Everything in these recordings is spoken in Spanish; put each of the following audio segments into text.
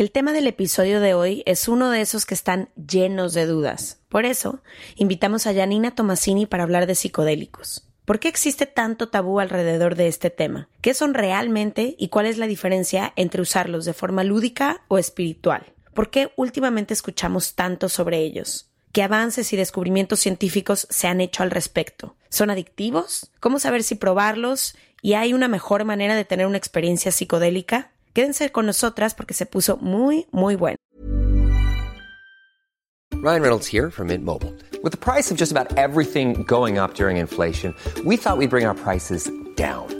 El tema del episodio de hoy es uno de esos que están llenos de dudas. Por eso, invitamos a Janina Tomasini para hablar de psicodélicos. ¿Por qué existe tanto tabú alrededor de este tema? ¿Qué son realmente y cuál es la diferencia entre usarlos de forma lúdica o espiritual? ¿Por qué últimamente escuchamos tanto sobre ellos? ¿Qué avances y descubrimientos científicos se han hecho al respecto? ¿Son adictivos? ¿Cómo saber si probarlos? ¿Y hay una mejor manera de tener una experiencia psicodélica? Quédense con nosotras porque se puso muy, muy bueno. Ryan Reynolds here from Mint Mobile. With the price of just about everything going up during inflation, we thought we'd bring our prices down.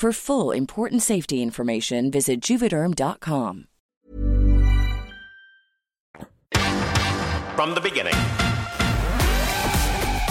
For full important safety information, visit juvederm.com. From the beginning.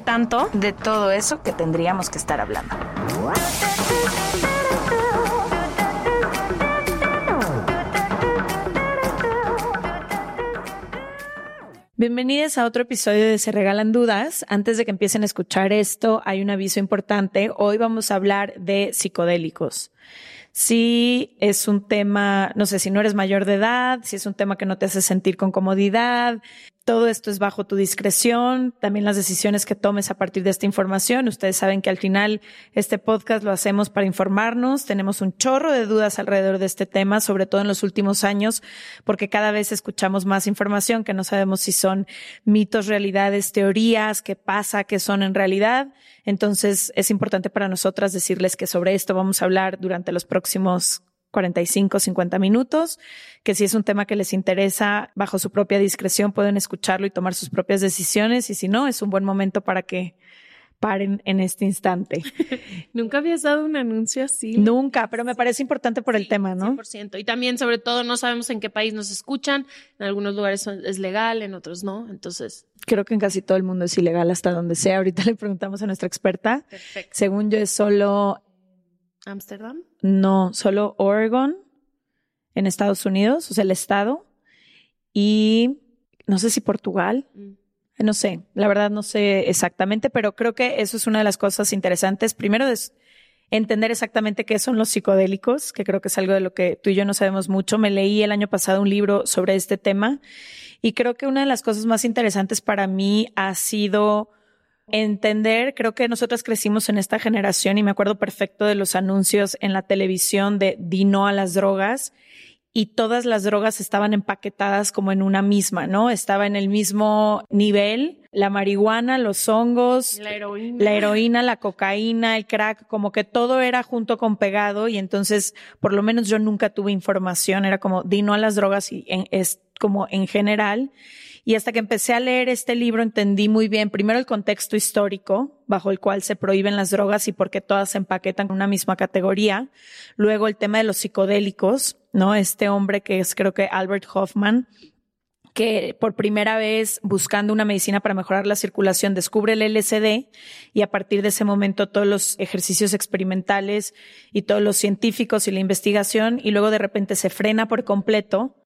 tanto. de todo eso que tendríamos que estar hablando. Bienvenidos a otro episodio de Se Regalan Dudas. Antes de que empiecen a escuchar esto, hay un aviso importante. Hoy vamos a hablar de psicodélicos. Si es un tema, no sé, si no eres mayor de edad, si es un tema que no te hace sentir con comodidad, todo esto es bajo tu discreción, también las decisiones que tomes a partir de esta información. Ustedes saben que al final este podcast lo hacemos para informarnos, tenemos un chorro de dudas alrededor de este tema, sobre todo en los últimos años, porque cada vez escuchamos más información que no sabemos si son mitos, realidades, teorías, qué pasa, qué son en realidad. Entonces es importante para nosotras decirles que sobre esto vamos a hablar durante los próximos 45, 50 minutos, que si es un tema que les interesa, bajo su propia discreción pueden escucharlo y tomar sus propias decisiones y si no, es un buen momento para que paren en este instante. Nunca habías dado un anuncio así. Nunca, pero me parece importante por el tema, ¿no? 100%. Y también, sobre todo, no sabemos en qué país nos escuchan. En algunos lugares es legal, en otros no. Entonces, Creo que en casi todo el mundo es ilegal hasta donde sea. Ahorita le preguntamos a nuestra experta. perfecto. Según yo es solo, Ámsterdam. no, solo Oregon en Estados Unidos, o sea, el estado. Y no sé si Portugal. Mm. No sé, la verdad no sé exactamente, pero creo que eso es una de las cosas interesantes. Primero es entender exactamente qué son los psicodélicos, que creo que es algo de lo que tú y yo no sabemos mucho. Me leí el año pasado un libro sobre este tema y creo que una de las cosas más interesantes para mí ha sido entender, creo que nosotras crecimos en esta generación y me acuerdo perfecto de los anuncios en la televisión de di no a las drogas y todas las drogas estaban empaquetadas como en una misma, ¿no? Estaba en el mismo nivel, la marihuana, los hongos, La heroína. la heroína, la cocaína, el crack, como que todo era junto con pegado y entonces por lo menos yo nunca tuve información, era como di no a las drogas y en- es como en general. Y hasta que empecé a leer este libro entendí muy bien, primero el contexto histórico bajo el cual se prohíben las drogas y por qué todas se empaquetan en una misma categoría. Luego el tema de los psicodélicos, ¿no? Este hombre que es creo que Albert Hoffman, que por primera vez buscando una medicina para mejorar la circulación descubre el LSD y a partir de ese momento todos los ejercicios experimentales y todos los científicos y la investigación y luego de repente se frena por completo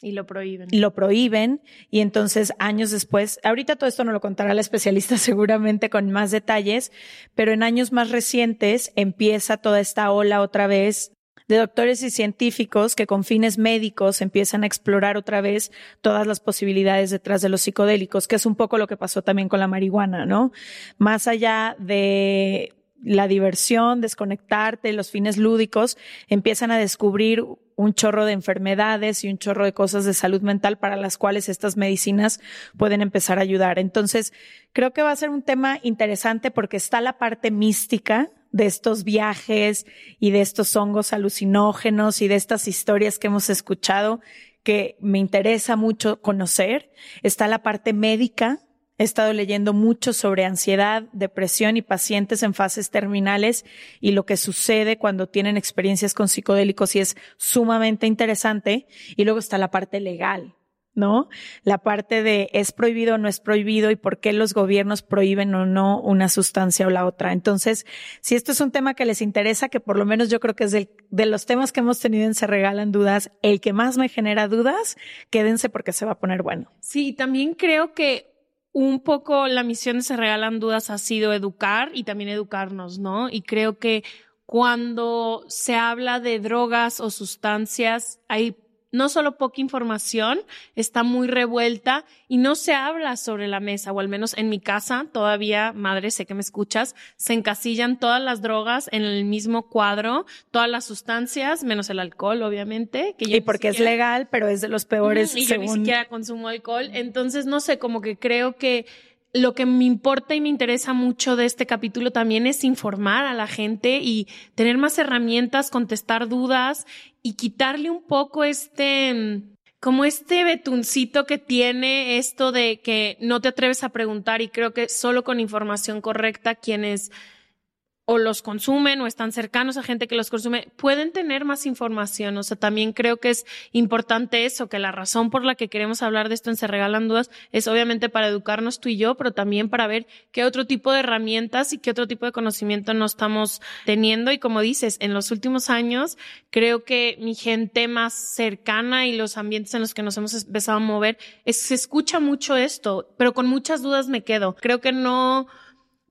y lo prohíben. Lo prohíben y entonces años después, ahorita todo esto no lo contará la especialista seguramente con más detalles, pero en años más recientes empieza toda esta ola otra vez de doctores y científicos que con fines médicos empiezan a explorar otra vez todas las posibilidades detrás de los psicodélicos, que es un poco lo que pasó también con la marihuana, ¿no? Más allá de la diversión, desconectarte, los fines lúdicos, empiezan a descubrir un chorro de enfermedades y un chorro de cosas de salud mental para las cuales estas medicinas pueden empezar a ayudar. Entonces, creo que va a ser un tema interesante porque está la parte mística de estos viajes y de estos hongos alucinógenos y de estas historias que hemos escuchado que me interesa mucho conocer. Está la parte médica. He estado leyendo mucho sobre ansiedad, depresión y pacientes en fases terminales y lo que sucede cuando tienen experiencias con psicodélicos y es sumamente interesante. Y luego está la parte legal ¿no? La parte de es prohibido o no es prohibido y por qué los gobiernos prohíben o no una sustancia o la otra. Entonces, si esto es un tema que les interesa, que por lo menos yo creo que es de, de los temas que hemos tenido en Se Regalan Dudas, el que más me genera dudas, quédense porque se va a poner bueno. Sí, también creo que un poco la misión de Se Regalan Dudas ha sido educar y también educarnos, ¿no? Y creo que cuando se habla de drogas o sustancias, hay no solo poca información, está muy revuelta y no se habla sobre la mesa, o al menos en mi casa todavía, madre, sé que me escuchas, se encasillan todas las drogas en el mismo cuadro, todas las sustancias, menos el alcohol, obviamente. Que y porque es legal, pero es de los peores. y yo ni siquiera consumo alcohol. Entonces, no sé, como que creo que lo que me importa y me interesa mucho de este capítulo también es informar a la gente y tener más herramientas, contestar dudas y quitarle un poco este, como este betuncito que tiene esto de que no te atreves a preguntar y creo que solo con información correcta quienes o los consumen o están cercanos a gente que los consume, pueden tener más información. O sea, también creo que es importante eso, que la razón por la que queremos hablar de esto en Se Regalan Dudas es obviamente para educarnos tú y yo, pero también para ver qué otro tipo de herramientas y qué otro tipo de conocimiento no estamos teniendo. Y como dices, en los últimos años, creo que mi gente más cercana y los ambientes en los que nos hemos empezado a mover, es, se escucha mucho esto, pero con muchas dudas me quedo. Creo que no,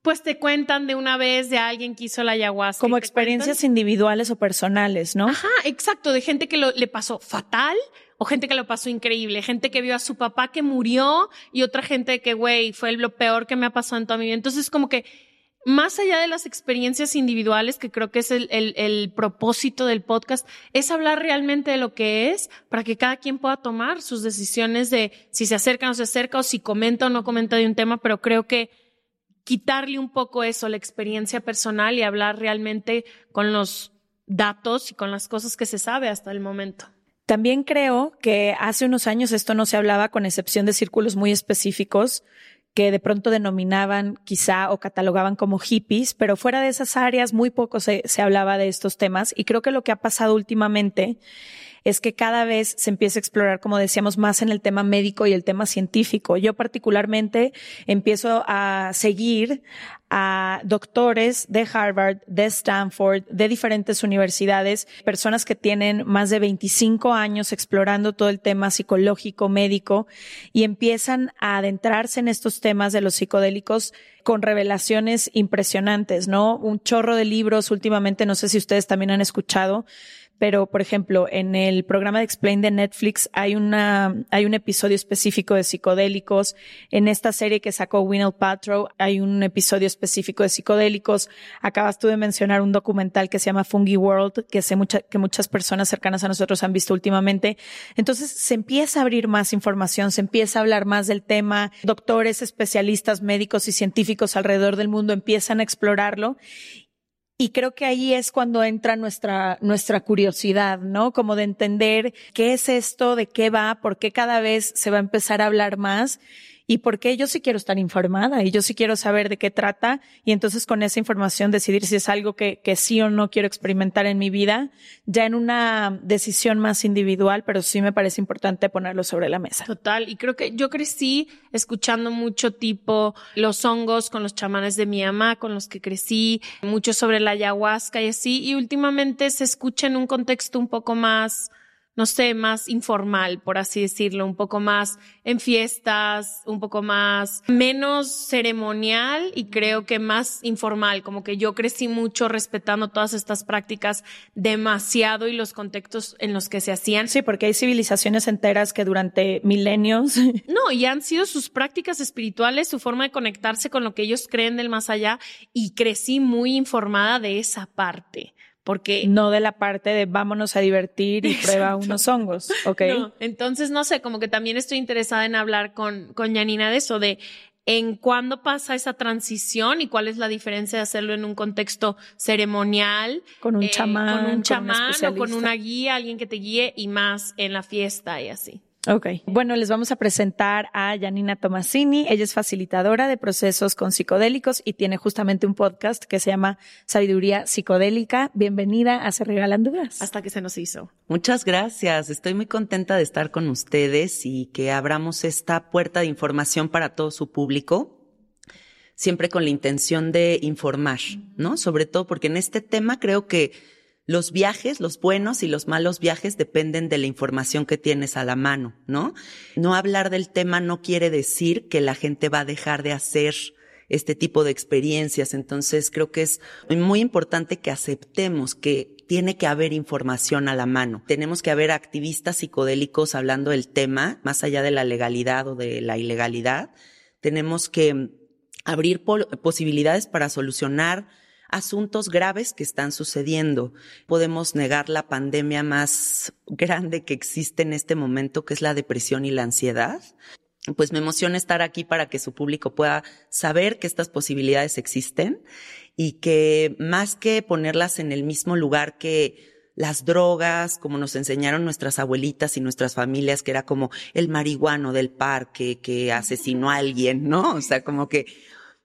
pues te cuentan de una vez de alguien que hizo la ayahuasca. Como experiencias individuales o personales, ¿no? Ajá, exacto, de gente que lo, le pasó fatal o gente que lo pasó increíble, gente que vio a su papá que murió y otra gente que, güey, fue lo peor que me ha pasado en toda mi vida. Entonces, como que más allá de las experiencias individuales, que creo que es el, el, el, propósito del podcast, es hablar realmente de lo que es para que cada quien pueda tomar sus decisiones de si se acerca o no se acerca o si comenta o no comenta de un tema, pero creo que quitarle un poco eso, la experiencia personal y hablar realmente con los datos y con las cosas que se sabe hasta el momento. También creo que hace unos años esto no se hablaba con excepción de círculos muy específicos que de pronto denominaban quizá o catalogaban como hippies, pero fuera de esas áreas muy poco se, se hablaba de estos temas y creo que lo que ha pasado últimamente es que cada vez se empieza a explorar, como decíamos, más en el tema médico y el tema científico. Yo particularmente empiezo a seguir a doctores de Harvard, de Stanford, de diferentes universidades, personas que tienen más de 25 años explorando todo el tema psicológico, médico, y empiezan a adentrarse en estos temas de los psicodélicos con revelaciones impresionantes, ¿no? Un chorro de libros últimamente, no sé si ustedes también han escuchado, pero por ejemplo, en el programa de Explain de Netflix hay una, hay un episodio específico de psicodélicos. En esta serie que sacó Winnie Patrow hay un episodio específico de psicodélicos. Acabas tú de mencionar un documental que se llama Fungi World, que sé mucha, que muchas personas cercanas a nosotros han visto últimamente. Entonces se empieza a abrir más información, se empieza a hablar más del tema. Doctores, especialistas, médicos y científicos alrededor del mundo empiezan a explorarlo Y creo que ahí es cuando entra nuestra, nuestra curiosidad, ¿no? Como de entender qué es esto, de qué va, por qué cada vez se va a empezar a hablar más y por qué yo sí quiero estar informada y yo sí quiero saber de qué trata y entonces con esa información decidir si es algo que, que sí o no quiero experimentar en mi vida, ya en una decisión más individual, pero sí me parece importante ponerlo sobre la mesa. Total, y creo que yo crecí escuchando mucho tipo los hongos con los chamanes de mi mamá, con los que crecí, mucho sobre la ayahuasca y así, y últimamente se escucha en un contexto un poco más no sé, más informal, por así decirlo, un poco más en fiestas, un poco más menos ceremonial y creo que más informal, como que yo crecí mucho respetando todas estas prácticas demasiado y los contextos en los que se hacían. Sí, porque hay civilizaciones enteras que durante milenios. No, y han sido sus prácticas espirituales, su forma de conectarse con lo que ellos creen del más allá y crecí muy informada de esa parte porque no de la parte de vámonos a divertir y prueba unos hongos, ¿ok? entonces no sé, como que también estoy interesada en hablar con con Yanina de eso, de en cuándo pasa esa transición y cuál es la diferencia de hacerlo en un contexto ceremonial, con un chamán, con un chamán o con una guía, alguien que te guíe y más en la fiesta y así. Ok. Bueno, les vamos a presentar a Janina Tomasini. Ella es facilitadora de procesos con psicodélicos y tiene justamente un podcast que se llama Sabiduría Psicodélica. Bienvenida a Se Regalan Dudas. Hasta que se nos hizo. Muchas gracias. Estoy muy contenta de estar con ustedes y que abramos esta puerta de información para todo su público siempre con la intención de informar, ¿no? Sobre todo porque en este tema creo que los viajes, los buenos y los malos viajes dependen de la información que tienes a la mano, ¿no? No hablar del tema no quiere decir que la gente va a dejar de hacer este tipo de experiencias. Entonces creo que es muy importante que aceptemos que tiene que haber información a la mano. Tenemos que haber activistas psicodélicos hablando del tema, más allá de la legalidad o de la ilegalidad. Tenemos que abrir posibilidades para solucionar asuntos graves que están sucediendo. Podemos negar la pandemia más grande que existe en este momento, que es la depresión y la ansiedad. Pues me emociona estar aquí para que su público pueda saber que estas posibilidades existen y que más que ponerlas en el mismo lugar que las drogas, como nos enseñaron nuestras abuelitas y nuestras familias, que era como el marihuano del parque que asesinó a alguien, ¿no? O sea, como que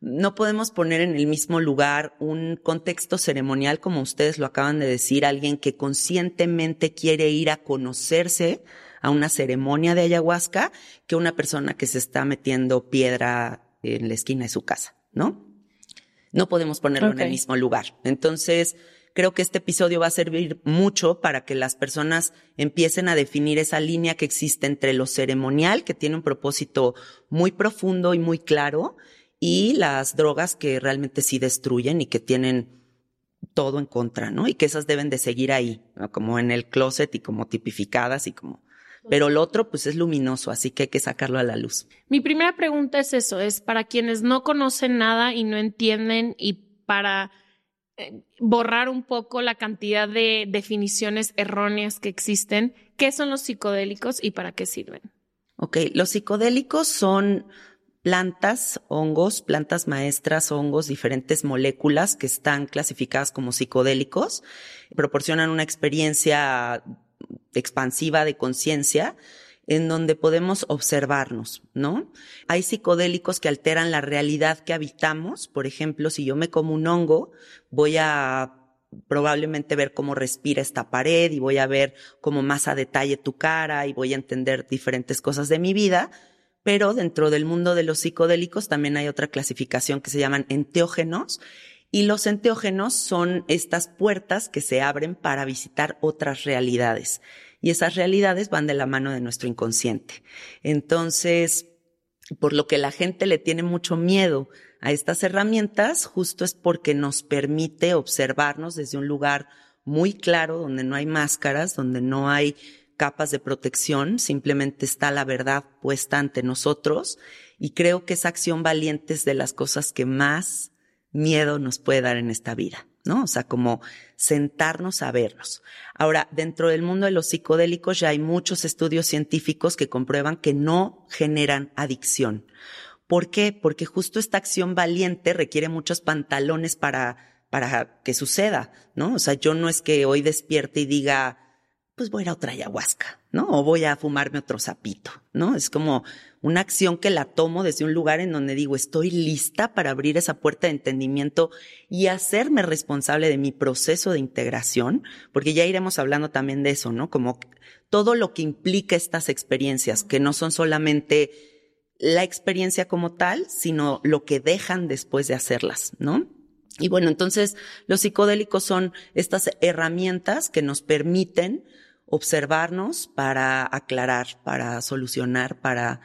no podemos poner en el mismo lugar un contexto ceremonial, como ustedes lo acaban de decir, alguien que conscientemente quiere ir a conocerse a una ceremonia de ayahuasca, que una persona que se está metiendo piedra en la esquina de su casa, ¿no? No podemos ponerlo en el mismo lugar. Entonces, creo que este episodio va a servir mucho para que las personas empiecen a definir esa línea que existe entre lo ceremonial, que tiene un propósito muy profundo y muy claro, y las drogas que realmente sí destruyen y que tienen todo en contra, ¿no? Y que esas deben de seguir ahí, como en el closet y como tipificadas y como... Pero el otro, pues es luminoso, así que hay que sacarlo a la luz. Mi primera pregunta es eso, es para quienes no conocen nada y no entienden y para eh, borrar un poco la cantidad de definiciones erróneas que existen, ¿qué son los psicodélicos y para qué sirven? Ok, los psicodélicos son plantas, hongos, plantas maestras, hongos, diferentes moléculas que están clasificadas como psicodélicos, proporcionan una experiencia expansiva de conciencia en donde podemos observarnos, ¿no? Hay psicodélicos que alteran la realidad que habitamos. Por ejemplo, si yo me como un hongo, voy a probablemente ver cómo respira esta pared y voy a ver cómo más a detalle tu cara y voy a entender diferentes cosas de mi vida pero dentro del mundo de los psicodélicos también hay otra clasificación que se llaman enteógenos y los enteógenos son estas puertas que se abren para visitar otras realidades y esas realidades van de la mano de nuestro inconsciente. Entonces, por lo que la gente le tiene mucho miedo a estas herramientas, justo es porque nos permite observarnos desde un lugar muy claro, donde no hay máscaras, donde no hay capas de protección, simplemente está la verdad puesta ante nosotros y creo que esa acción valiente es de las cosas que más miedo nos puede dar en esta vida, ¿no? O sea, como sentarnos a vernos. Ahora, dentro del mundo de los psicodélicos ya hay muchos estudios científicos que comprueban que no generan adicción. ¿Por qué? Porque justo esta acción valiente requiere muchos pantalones para para que suceda, ¿no? O sea, yo no es que hoy despierte y diga, pues voy a ir a otra ayahuasca, ¿no? O voy a fumarme otro sapito, ¿no? Es como una acción que la tomo desde un lugar en donde digo, estoy lista para abrir esa puerta de entendimiento y hacerme responsable de mi proceso de integración, porque ya iremos hablando también de eso, ¿no? Como todo lo que implica estas experiencias, que no son solamente la experiencia como tal, sino lo que dejan después de hacerlas, ¿no? Y bueno, entonces los psicodélicos son estas herramientas que nos permiten observarnos para aclarar, para solucionar, para,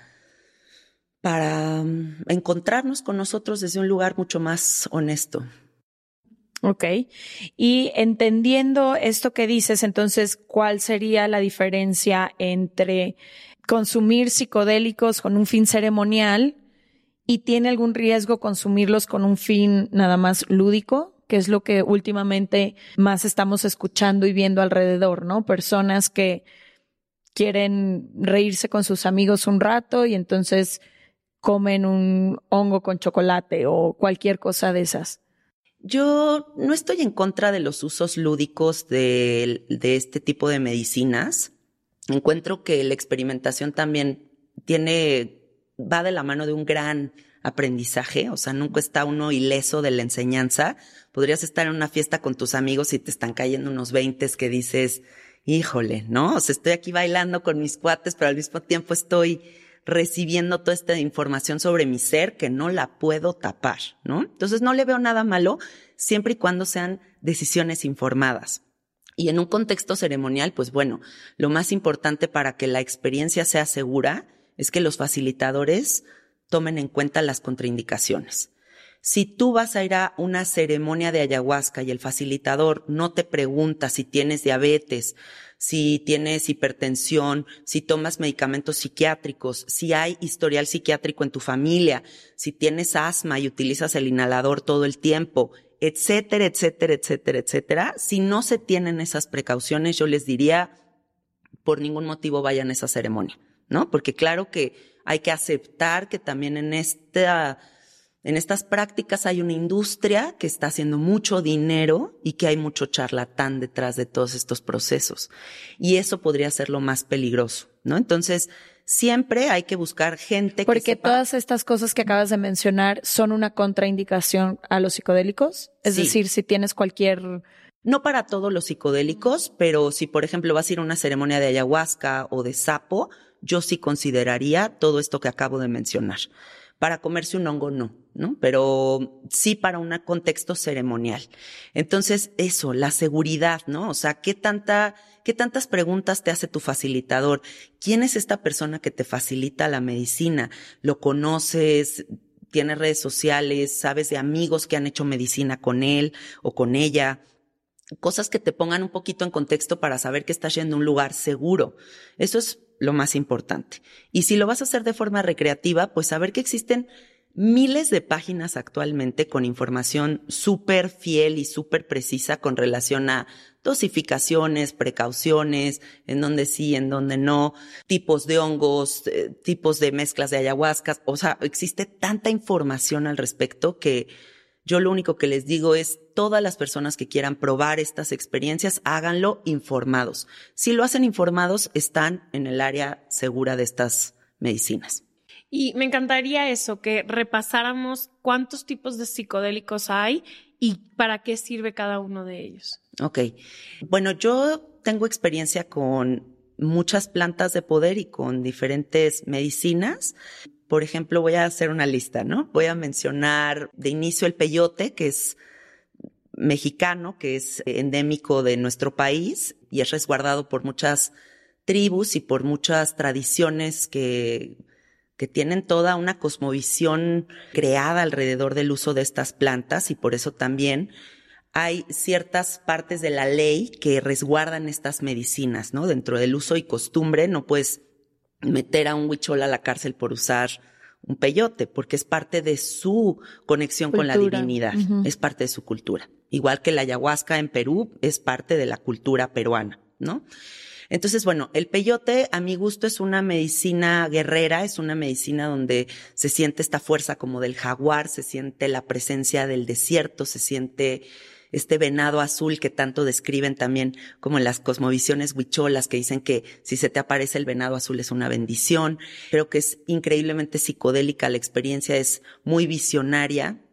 para mm, encontrarnos con nosotros desde un lugar mucho más honesto. Ok. Y entendiendo esto que dices, entonces, ¿cuál sería la diferencia entre consumir psicodélicos con un fin ceremonial y tiene algún riesgo consumirlos con un fin nada más lúdico? que es lo que últimamente más estamos escuchando y viendo alrededor, ¿no? Personas que quieren reírse con sus amigos un rato y entonces comen un hongo con chocolate o cualquier cosa de esas. Yo no estoy en contra de los usos lúdicos de, este tipo de medicinas. Encuentro que la experimentación también tiene, va de la mano de un gran aprendizaje, o sea, nunca está uno ileso de la enseñanza. Podrías estar en una fiesta con tus amigos y te están cayendo unos veintes que dices, híjole, ¿no? O sea, estoy aquí bailando con mis cuates, pero al mismo tiempo estoy recibiendo toda esta información sobre mi ser que no la puedo tapar, ¿no? Entonces no le veo nada malo siempre y cuando sean decisiones informadas. Y en un contexto ceremonial, pues bueno, lo más importante para que la experiencia sea segura es que los facilitadores tomen en cuenta las contraindicaciones. Si tú vas a ir a una ceremonia de ayahuasca y el facilitador no te pregunta si tienes diabetes, si tienes hipertensión, si tomas medicamentos psiquiátricos, si hay historial psiquiátrico en tu familia, si tienes asma y utilizas el inhalador todo el tiempo, etcétera, etcétera, etcétera, etcétera, si no se tienen esas precauciones, yo les diría, por ningún motivo vayan a esa ceremonia, ¿no? Porque claro que hay que aceptar que también en esta, en estas prácticas hay una industria que está haciendo mucho dinero y que hay mucho charlatán detrás de todos estos procesos. Y eso podría ser lo más peligroso, ¿no? Entonces, siempre hay que buscar gente Porque que todas estas cosas que acabas de mencionar son una contraindicación a los psicodélicos. Es decir, si tienes cualquier no para todos los psicodélicos, pero si por ejemplo vas a ir a una ceremonia de ayahuasca o de sapo, yo sí consideraría todo esto que acabo de mencionar. Para comerse un hongo no, ¿no? Pero sí para un contexto ceremonial. Entonces, eso, la seguridad, ¿no? O sea, ¿qué tanta, qué tantas preguntas te hace tu facilitador? ¿Quién es esta persona que te facilita la medicina? ¿Lo conoces? ¿Tienes redes sociales? ¿Sabes de amigos que han hecho medicina con él o con ella? Cosas que te pongan un poquito en contexto para saber que estás yendo a un lugar seguro. Eso es lo más importante. Y si lo vas a hacer de forma recreativa, pues saber que existen miles de páginas actualmente con información súper fiel y súper precisa con relación a dosificaciones, precauciones, en donde sí, en donde no, tipos de hongos, eh, tipos de mezclas de ayahuascas. O sea, existe tanta información al respecto que yo lo único que les digo es, todas las personas que quieran probar estas experiencias, háganlo informados. Si lo hacen informados, están en el área segura de estas medicinas. Y me encantaría eso, que repasáramos cuántos tipos de psicodélicos hay y para qué sirve cada uno de ellos. Ok. Bueno, yo tengo experiencia con muchas plantas de poder y con diferentes medicinas. Por ejemplo, voy a hacer una lista, ¿no? Voy a mencionar de inicio el peyote, que es mexicano, que es endémico de nuestro país y es resguardado por muchas tribus y por muchas tradiciones que, que tienen toda una cosmovisión creada alrededor del uso de estas plantas y por eso también hay ciertas partes de la ley que resguardan estas medicinas, ¿no? Dentro del uso y costumbre no puedes meter a un huichol a la cárcel por usar un peyote, porque es parte de su conexión con la divinidad, es parte de su cultura. Igual que la ayahuasca en Perú es parte de la cultura peruana, ¿no? Entonces, bueno, el peyote a mi gusto es una medicina guerrera, es una medicina donde se siente esta fuerza como del jaguar, se siente la presencia del desierto, se siente este venado azul que tanto describen también como en las cosmovisiones huicholas que dicen que si se te aparece el venado azul es una bendición. Creo que es increíblemente psicodélica la experiencia, es muy visionaria,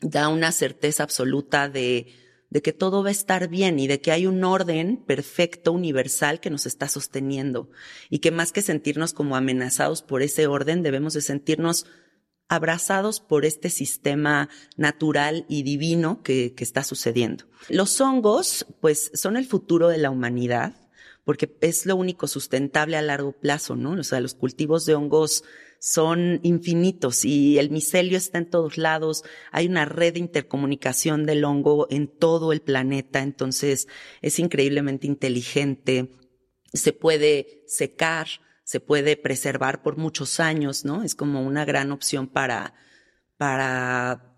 da una certeza absoluta de, de que todo va a estar bien y de que hay un orden perfecto, universal que nos está sosteniendo y que más que sentirnos como amenazados por ese orden, debemos de sentirnos abrazados por este sistema natural y divino que, que está sucediendo. Los hongos, pues, son el futuro de la humanidad porque es lo único sustentable a largo plazo, ¿no? O sea, los cultivos de hongos son infinitos y el micelio está en todos lados. Hay una red de intercomunicación del hongo en todo el planeta, entonces es increíblemente inteligente. Se puede secar, se puede preservar por muchos años, ¿no? Es como una gran opción para, para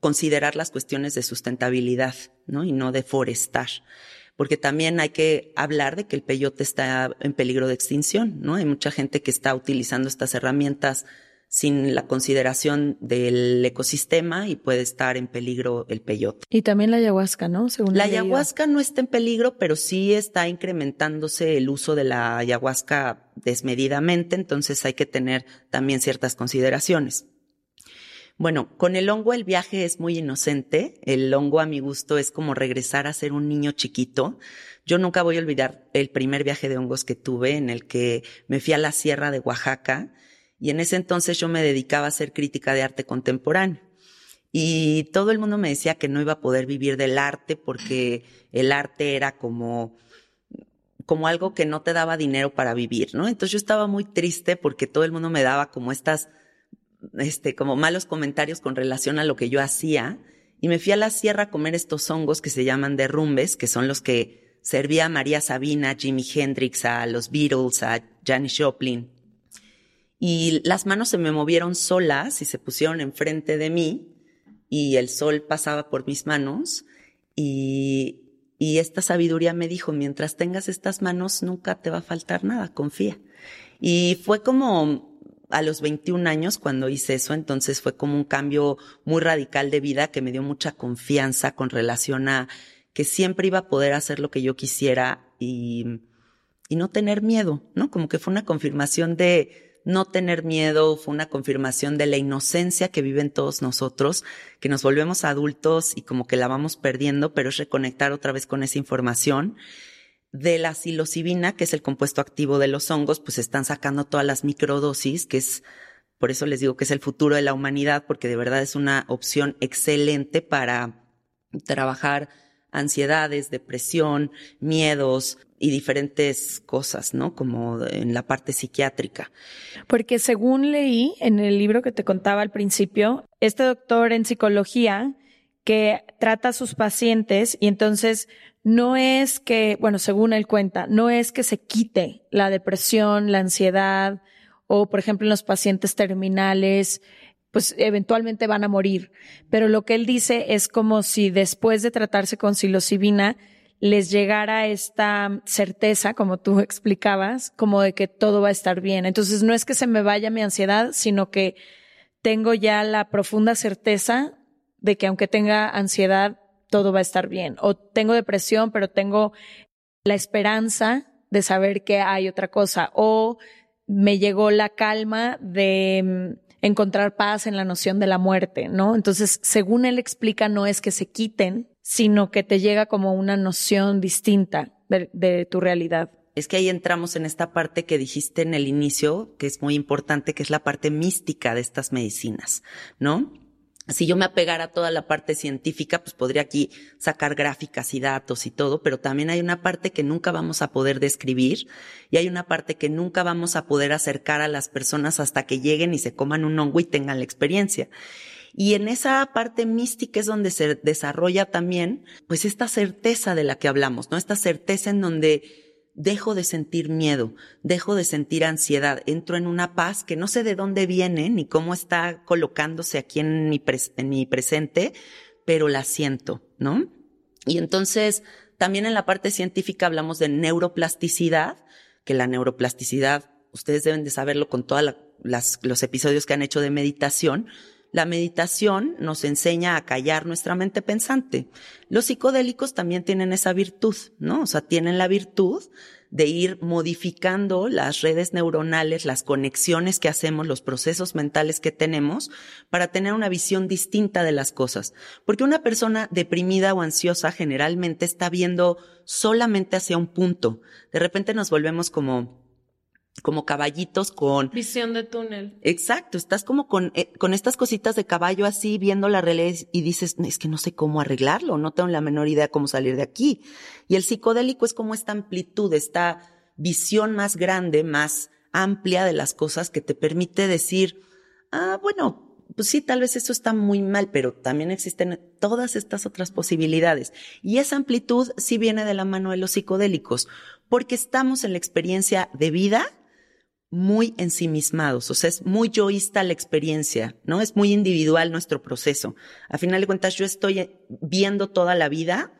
considerar las cuestiones de sustentabilidad, ¿no? Y no deforestar. Porque también hay que hablar de que el peyote está en peligro de extinción, ¿no? Hay mucha gente que está utilizando estas herramientas sin la consideración del ecosistema y puede estar en peligro el peyote. Y también la ayahuasca, ¿no? Según la ayahuasca no está en peligro, pero sí está incrementándose el uso de la ayahuasca desmedidamente, entonces hay que tener también ciertas consideraciones. Bueno, con el hongo el viaje es muy inocente. El hongo a mi gusto es como regresar a ser un niño chiquito. Yo nunca voy a olvidar el primer viaje de hongos que tuve en el que me fui a la sierra de Oaxaca y en ese entonces yo me dedicaba a hacer crítica de arte contemporáneo. Y todo el mundo me decía que no iba a poder vivir del arte porque el arte era como, como algo que no te daba dinero para vivir, ¿no? Entonces yo estaba muy triste porque todo el mundo me daba como estas, este, como malos comentarios con relación a lo que yo hacía. Y me fui a la sierra a comer estos hongos que se llaman derrumbes, que son los que servía María Sabina, Jimi Hendrix, a los Beatles, a Janis Joplin y las manos se me movieron solas y se pusieron enfrente de mí y el sol pasaba por mis manos y, y esta sabiduría me dijo, mientras tengas estas manos nunca te va a faltar nada, confía. Y fue como a los 21 años cuando hice eso, entonces fue como un cambio muy radical de vida que me dio mucha confianza con relación a que siempre iba a poder hacer lo que yo quisiera y, y no tener miedo, ¿no? Como que fue una confirmación de, no tener miedo fue una confirmación de la inocencia que viven todos nosotros, que nos volvemos adultos y como que la vamos perdiendo, pero es reconectar otra vez con esa información. De la psilocibina, que es el compuesto activo de los hongos, pues están sacando todas las microdosis, que es, por eso les digo que es el futuro de la humanidad, porque de verdad es una opción excelente para trabajar ansiedades, depresión, miedos, y diferentes cosas, ¿no? Como en la parte psiquiátrica. Porque según leí en el libro que te contaba al principio, este doctor en psicología que trata a sus pacientes y entonces no es que, bueno, según él cuenta, no es que se quite la depresión, la ansiedad o, por ejemplo, en los pacientes terminales, pues eventualmente van a morir. Pero lo que él dice es como si después de tratarse con psilocibina, les llegara esta certeza, como tú explicabas, como de que todo va a estar bien. Entonces no es que se me vaya mi ansiedad, sino que tengo ya la profunda certeza de que aunque tenga ansiedad, todo va a estar bien. O tengo depresión, pero tengo la esperanza de saber que hay otra cosa. O me llegó la calma de mm, encontrar paz en la noción de la muerte, ¿no? Entonces, según él explica, no es que se quiten, sino que te llega como una noción distinta de, tu realidad. Es que ahí entramos en esta parte que dijiste en el inicio, que es muy importante, que es la parte mística de estas medicinas, ¿no? Si yo me apegara a toda la parte científica, pues podría aquí sacar gráficas y datos y todo, pero también hay una parte que nunca vamos a poder describir y hay una parte que nunca vamos a poder acercar a las personas hasta que lleguen y se coman un hongo y tengan la experiencia. Y en esa parte mística es donde se desarrolla también, pues, esta certeza de la que hablamos, ¿no? Esta certeza en donde dejo de sentir miedo, dejo de sentir ansiedad, entro en una paz que no sé de dónde viene ni cómo está colocándose aquí en mi, en mi presente, pero la siento, ¿no? Y entonces, también en la parte científica hablamos de neuroplasticidad, que la neuroplasticidad, ustedes deben de saberlo con todos los episodios que han hecho de meditación, La meditación nos enseña a callar nuestra mente pensante. Los psicodélicos también tienen esa virtud, ¿no? O sea, tienen la virtud de ir modificando las redes neuronales, las conexiones que hacemos, los procesos mentales que tenemos para tener una visión distinta de las cosas. Porque una persona deprimida o ansiosa generalmente está viendo solamente hacia un punto. De repente nos volvemos como como caballitos con... Visión de túnel. Exacto, estás como con, eh, con estas cositas de caballo así, viendo la realidad y dices, es que no sé cómo arreglarlo, no tengo la menor idea cómo salir de aquí. Y el psicodélico es como esta amplitud, esta visión más grande, más amplia de las cosas que te permite decir, ah, bueno, pues sí, tal vez eso está muy mal, pero también existen todas estas otras posibilidades. Y esa amplitud sí viene de la mano de los psicodélicos, porque estamos en la experiencia de vida muy ensimismados, o sea, es muy yoísta la experiencia, ¿no? Es muy individual nuestro proceso. A final de cuentas, yo estoy viendo toda la vida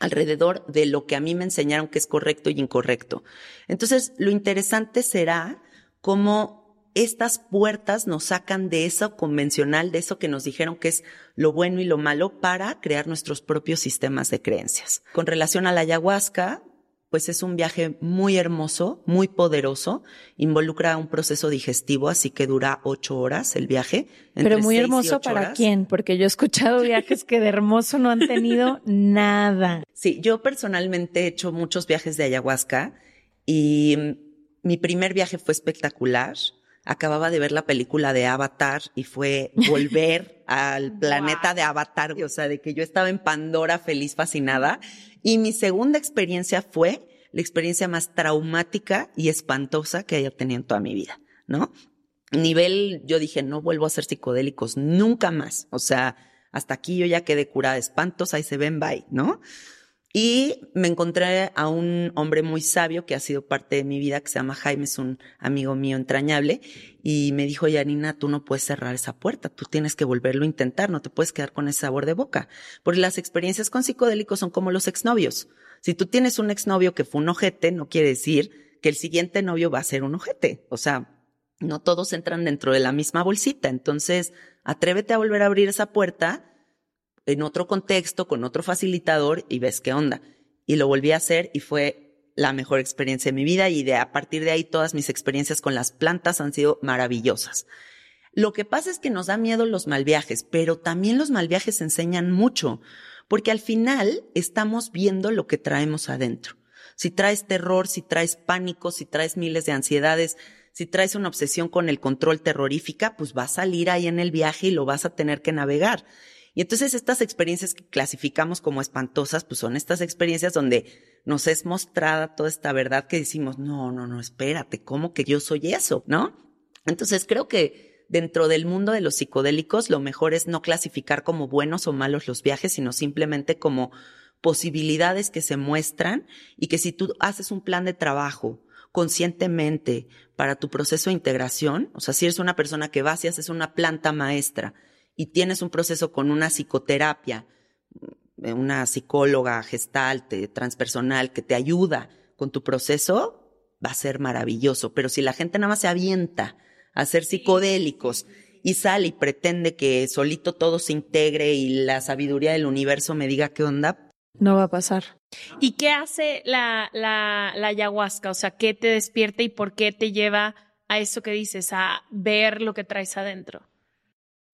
alrededor de lo que a mí me enseñaron que es correcto y incorrecto. Entonces, lo interesante será cómo estas puertas nos sacan de eso convencional, de eso que nos dijeron que es lo bueno y lo malo para crear nuestros propios sistemas de creencias. Con relación a la ayahuasca, pues es un viaje muy hermoso, muy poderoso, involucra un proceso digestivo, así que dura ocho horas el viaje. Pero muy hermoso para quién, porque yo he escuchado viajes que de hermoso no han tenido nada. Sí, yo personalmente he hecho muchos viajes de ayahuasca y mi primer viaje fue espectacular. Acababa de ver la película de Avatar y fue volver al planeta de Avatar, o sea, de que yo estaba en Pandora feliz, fascinada. Y mi segunda experiencia fue la experiencia más traumática y espantosa que haya tenido en toda mi vida, ¿no? Nivel, yo dije, no vuelvo a hacer psicodélicos nunca más. O sea, hasta aquí yo ya quedé curada de espantos, ahí se ven, bye, ¿no? Y me encontré a un hombre muy sabio que ha sido parte de mi vida, que se llama Jaime, es un amigo mío entrañable, y me dijo, Yanina, tú no puedes cerrar esa puerta, tú tienes que volverlo a intentar, no te puedes quedar con ese sabor de boca, porque las experiencias con psicodélicos son como los exnovios. Si tú tienes un exnovio que fue un ojete, no quiere decir que el siguiente novio va a ser un ojete. O sea, no todos entran dentro de la misma bolsita. Entonces, atrévete a volver a abrir esa puerta en otro contexto, con otro facilitador y ves qué onda. Y lo volví a hacer y fue la mejor experiencia de mi vida y de a partir de ahí todas mis experiencias con las plantas han sido maravillosas. Lo que pasa es que nos da miedo los mal viajes, pero también los mal viajes enseñan mucho, porque al final estamos viendo lo que traemos adentro. Si traes terror, si traes pánico, si traes miles de ansiedades, si traes una obsesión con el control terrorífica, pues va a salir ahí en el viaje y lo vas a tener que navegar. Y entonces estas experiencias que clasificamos como espantosas, pues son estas experiencias donde nos es mostrada toda esta verdad que decimos, no, no, no, espérate, ¿cómo que yo soy eso? ¿No? Entonces creo que dentro del mundo de los psicodélicos lo mejor es no clasificar como buenos o malos los viajes, sino simplemente como posibilidades que se muestran y que si tú haces un plan de trabajo conscientemente para tu proceso de integración, o sea, si eres una persona que vas y haces una planta maestra, y tienes un proceso con una psicoterapia, eh, una psicóloga gestalt, transpersonal que te ayuda con tu proceso, va a ser maravilloso. Pero si la gente nada más se avienta a ser psicodélicos y sale y pretende que solito todo se integre y la sabiduría del universo me diga qué onda, no va a pasar. ¿Y qué hace la, la, la ayahuasca? O sea, ¿qué te despierta y por qué te lleva a eso que dices, a ver lo que traes adentro?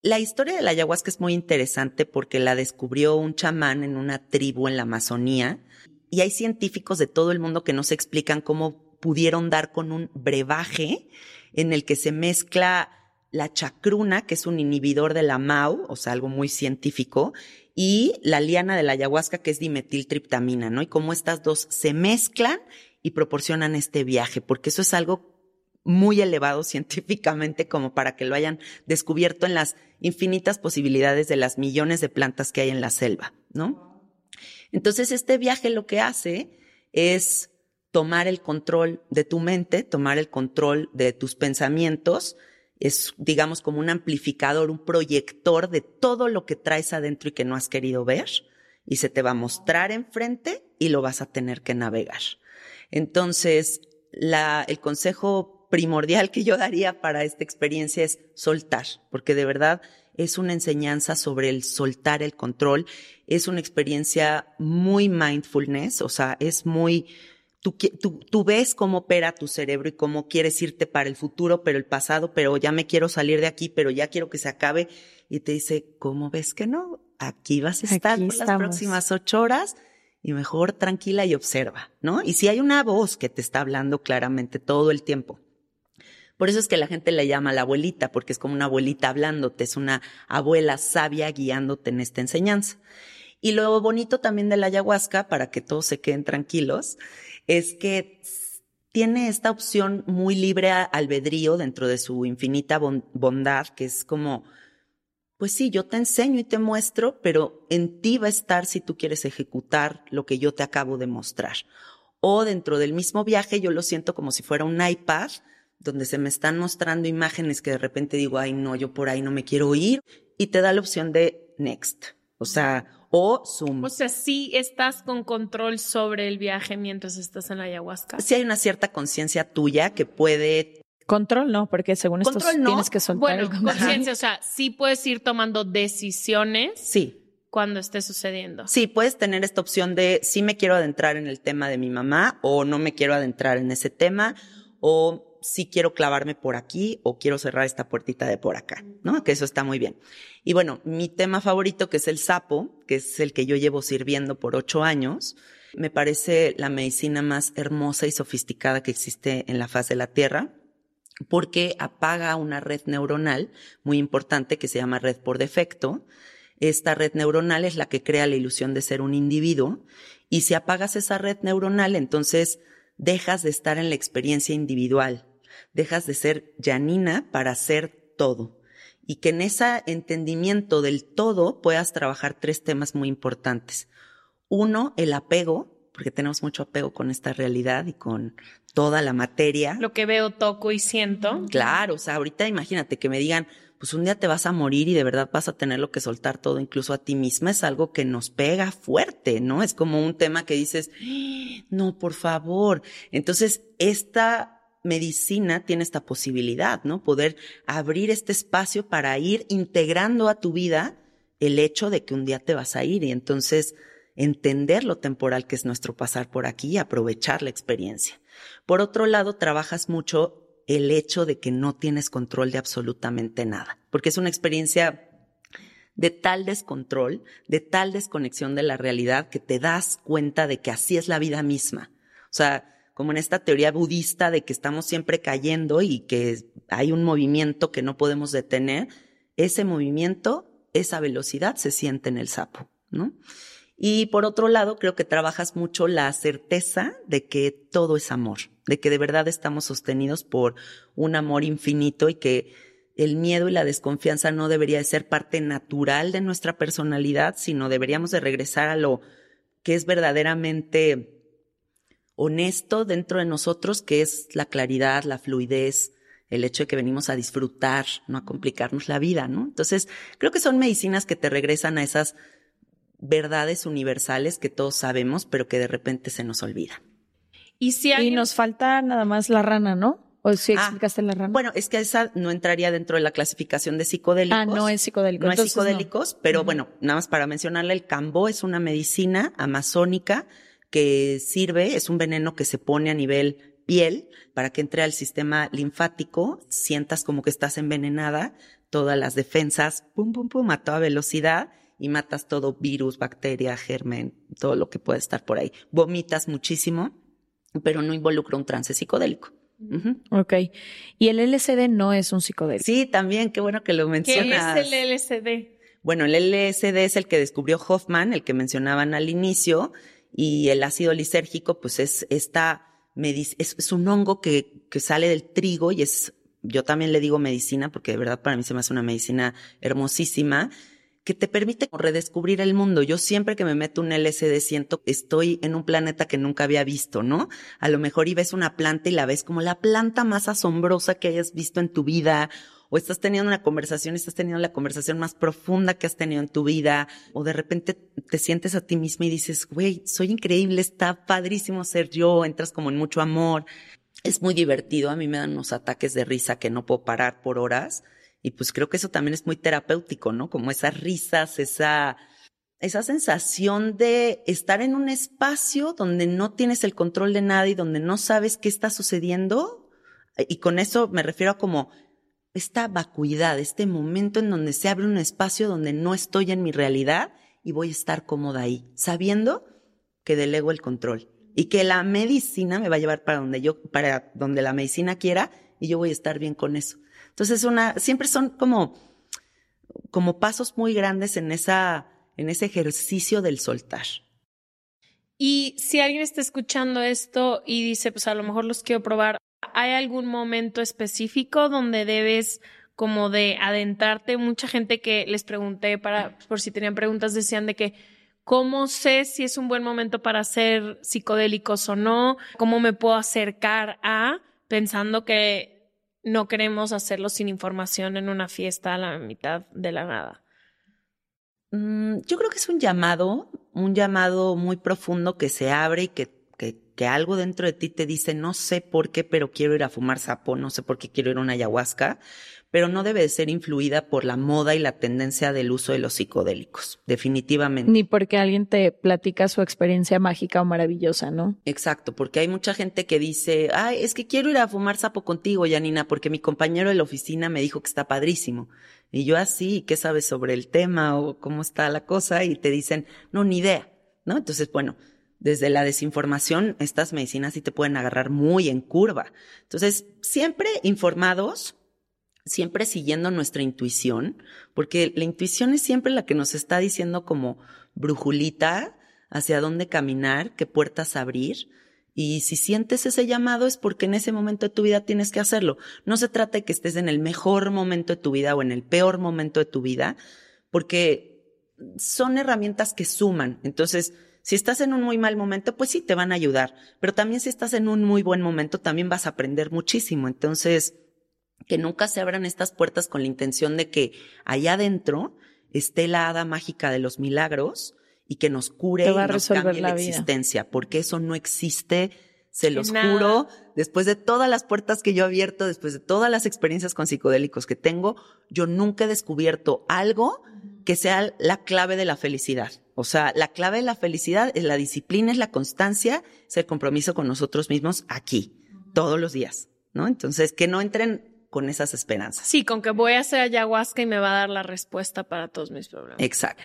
La historia de la ayahuasca es muy interesante porque la descubrió un chamán en una tribu en la Amazonía y hay científicos de todo el mundo que no se explican cómo pudieron dar con un brebaje en el que se mezcla la chacruna, que es un inhibidor de la MAU, o sea, algo muy científico, y la liana de la ayahuasca, que es dimetiltriptamina, ¿no? Y cómo estas dos se mezclan y proporcionan este viaje, porque eso es algo muy elevado científicamente como para que lo hayan descubierto en las infinitas posibilidades de las millones de plantas que hay en la selva, ¿no? Entonces este viaje lo que hace es tomar el control de tu mente, tomar el control de tus pensamientos, es digamos como un amplificador, un proyector de todo lo que traes adentro y que no has querido ver y se te va a mostrar enfrente y lo vas a tener que navegar. Entonces, la, el consejo primordial que yo daría para esta experiencia es soltar, porque de verdad es una enseñanza sobre el soltar el control, es una experiencia muy mindfulness, o sea, es muy, tú, tú, tú, ves cómo opera tu cerebro y cómo quieres irte para el futuro, pero el pasado, pero ya me quiero salir de aquí, pero ya quiero que se acabe. Y te dice, ¿cómo ves que no? Aquí vas a estar por las próximas ocho horas y mejor tranquila y observa, ¿no? Y si hay una voz que te está hablando claramente todo el tiempo. Por eso es que la gente le llama la abuelita, porque es como una abuelita hablándote, es una abuela sabia guiándote en esta enseñanza. Y lo bonito también de la ayahuasca, para que todos se queden tranquilos, es que tiene esta opción muy libre albedrío dentro de su infinita bondad, que es como, pues sí, yo te enseño y te muestro, pero en ti va a estar si tú quieres ejecutar lo que yo te acabo de mostrar. O dentro del mismo viaje yo lo siento como si fuera un iPad donde se me están mostrando imágenes que de repente digo, ay no, yo por ahí no me quiero ir, y te da la opción de next. O sea, o Zoom. O sea, sí estás con control sobre el viaje mientras estás en la ayahuasca. Sí hay una cierta conciencia tuya que puede Control no, porque según esto tienes que soltar bueno, conciencia, o sea, sí puedes ir tomando decisiones. Sí. Cuando esté sucediendo. Sí, puedes tener esta opción de sí me quiero adentrar en el tema de mi mamá o no me quiero adentrar en ese tema o si quiero clavarme por aquí o quiero cerrar esta puertita de por acá, ¿no? Que eso está muy bien. Y bueno, mi tema favorito, que es el sapo, que es el que yo llevo sirviendo por ocho años, me parece la medicina más hermosa y sofisticada que existe en la faz de la Tierra, porque apaga una red neuronal muy importante que se llama red por defecto. Esta red neuronal es la que crea la ilusión de ser un individuo y si apagas esa red neuronal, entonces dejas de estar en la experiencia individual, dejas de ser Janina para ser todo. Y que en ese entendimiento del todo puedas trabajar tres temas muy importantes. Uno, el apego, porque tenemos mucho apego con esta realidad y con toda la materia. Lo que veo, toco y siento. Claro, o sea, ahorita imagínate que me digan, pues un día te vas a morir y de verdad vas a tenerlo que soltar todo, incluso a ti misma, es algo que nos pega fuerte, ¿no? Es como un tema que dices, no, por favor. Entonces, esta medicina tiene esta posibilidad, ¿no? Poder abrir este espacio para ir integrando a tu vida el hecho de que un día te vas a ir y entonces entender lo temporal que es nuestro pasar por aquí y aprovechar la experiencia. Por otro lado, trabajas mucho el hecho de que no tienes control de absolutamente nada, porque es una experiencia de tal descontrol, de tal desconexión de la realidad que te das cuenta de que así es la vida misma. O sea, como en esta teoría budista de que estamos siempre cayendo y que hay un movimiento que no podemos detener, ese movimiento, esa velocidad se siente en el sapo, ¿no? Y por otro lado, creo que trabajas mucho la certeza de que todo es amor, de que de verdad estamos sostenidos por un amor infinito y que el miedo y la desconfianza no debería de ser parte natural de nuestra personalidad, sino deberíamos de regresar a lo que es verdaderamente honesto dentro de nosotros, que es la claridad, la fluidez, el hecho de que venimos a disfrutar, no a complicarnos la vida, ¿no? Entonces, creo que son medicinas que te regresan a esas verdades universales que todos sabemos, pero que de repente se nos olvidan. Y si y nos falta nada más la rana, ¿no? ¿O si ah, explicaste la rana? Bueno, es que esa no entraría dentro de la clasificación de psicodélicos. Ah, no es psicodélico. No es psicodélicos, pero bueno, nada más para mencionarle, el cambó es una medicina amazónica que sirve, es un veneno que se pone a nivel piel para que entre al sistema linfático, sientas como que estás envenenada, todas las defensas, pum, pum, pum, a toda velocidad y matas todo virus, bacteria, germen, todo lo que puede estar por ahí. Vomitas muchísimo, pero no involucra un trance psicodélico. Ok. Y el LSD no es un psicodélico. Sí, también, qué bueno que lo mencionas. ¿Qué es el LSD? Bueno, el LSD es el que descubrió Hoffman, el que mencionaban al inicio, y el ácido lisérgico, pues es esta, es, es un hongo que, que sale del trigo y es, yo también le digo medicina porque de verdad para mí se me hace una medicina hermosísima que te permite redescubrir el mundo. Yo siempre que me meto un LSD siento que estoy en un planeta que nunca había visto, ¿no? A lo mejor y ves una planta y la ves como la planta más asombrosa que hayas visto en tu vida o estás teniendo una conversación estás teniendo la conversación más profunda que has tenido en tu vida, o de repente te sientes a ti misma y dices, güey, soy increíble, está padrísimo ser yo, entras como en mucho amor. Es muy divertido, a mí me dan unos ataques de risa que no puedo parar por horas Y pues creo que eso también es muy terapéutico, ¿no? Como esas risas, esa, esa sensación de estar en un espacio donde no tienes el control de nada y donde no sabes qué está sucediendo. Y con eso me refiero a como esta vacuidad, este momento en donde se abre un espacio donde no estoy en mi realidad y voy a estar cómoda ahí, sabiendo que delego el control y que la medicina me va a llevar para donde yo, para donde la medicina quiera y yo voy a estar bien con eso. Entonces, una, siempre son como, como pasos muy grandes en esa, en ese ejercicio del soltar. Y si alguien está escuchando esto y dice, pues a lo mejor los quiero probar, ¿hay algún momento específico donde debes como de adentrarte? Mucha gente que les pregunté para, por si tenían preguntas, decían de que, ¿cómo sé si es un buen momento para hacer psicodélicos o no? ¿Cómo me puedo acercar a pensando que no queremos hacerlo sin información en una fiesta a la mitad de la nada? Mm, yo creo que es un llamado, un llamado muy profundo que se abre y que, que, algo dentro de ti te dice, no sé por qué, pero quiero ir a fumar sapo, no sé por qué quiero ir a una ayahuasca, pero no debe de ser influida por la moda y la tendencia del uso de los psicodélicos, definitivamente. Ni porque alguien te platica su experiencia mágica o maravillosa, ¿no? Exacto, porque hay mucha gente que dice, ay, es que quiero ir a fumar sapo contigo, Janina, porque mi compañero de la oficina me dijo que está padrísimo. Y yo así, ¿qué sabes sobre el tema o cómo está la cosa? Y te dicen, no, ni idea, ¿no? Entonces, bueno, desde la desinformación, estas medicinas sí te pueden agarrar muy en curva. Entonces, siempre informados, siempre siguiendo nuestra intuición, porque la intuición es siempre la que nos está diciendo como brujulita hacia dónde caminar, qué puertas abrir. Y si sientes ese llamado es porque en ese momento de tu vida tienes que hacerlo. No se trata de que estés en el mejor momento de tu vida o en el peor momento de tu vida, porque son herramientas que suman. Entonces, si estás en un muy mal momento, pues sí, te van a ayudar. Pero también si estás en un muy buen momento, también vas a aprender muchísimo. Entonces, que nunca se abran estas puertas con la intención de que allá adentro esté la hada mágica de los milagros y que nos cure y nos cambie la, existencia, porque eso no existe, se los juro, después de todas las puertas que yo he abierto, después de todas las experiencias con psicodélicos que tengo, yo nunca he descubierto algo que sea la clave de la felicidad. O sea, la clave de la felicidad es la disciplina, es la constancia, es el compromiso con nosotros mismos aquí, todos los días, ¿no? Entonces, que no entren con esas esperanzas. Sí, con que voy a hacer ayahuasca y me va a dar la respuesta para todos mis problemas. Exacto.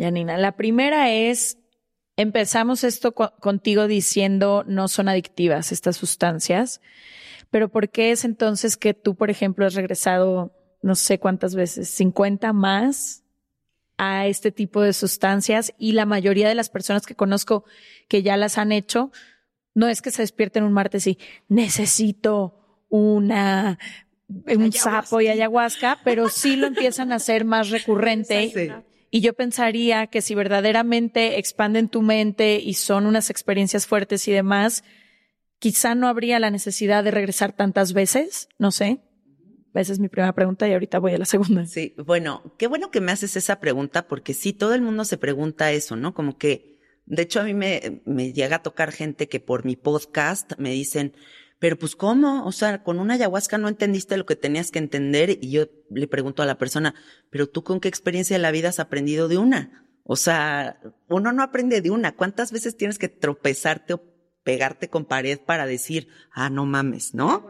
Janina. La primera es, empezamos esto contigo diciendo no son adictivas estas sustancias, pero ¿por qué es entonces que tú, por ejemplo, has regresado no sé cuántas veces, 50 más a este tipo de sustancias y la mayoría de las personas que conozco que ya las han hecho, no es que se despierten un martes y necesito una un sapo y ayahuasca, pero sí lo empiezan a hacer más recurrente. Y yo pensaría que si verdaderamente expanden tu mente y son unas experiencias fuertes y demás, quizá no habría la necesidad de regresar tantas veces, no sé. Esa es mi primera pregunta y ahorita voy a la segunda. Sí, bueno, qué bueno que me haces esa pregunta porque sí, todo el mundo se pregunta eso, ¿no? Como que, de hecho, a mí me, me llega a tocar gente que por mi podcast me dicen, pero pues ¿cómo? O sea, con una ayahuasca no entendiste lo que tenías que entender y yo le pregunto a la persona, pero tú con qué experiencia de la vida has aprendido de una? O sea, uno no aprende de una. ¿Cuántas veces tienes que tropezarte o pegarte con pared para decir, ah, no mames, ¿no?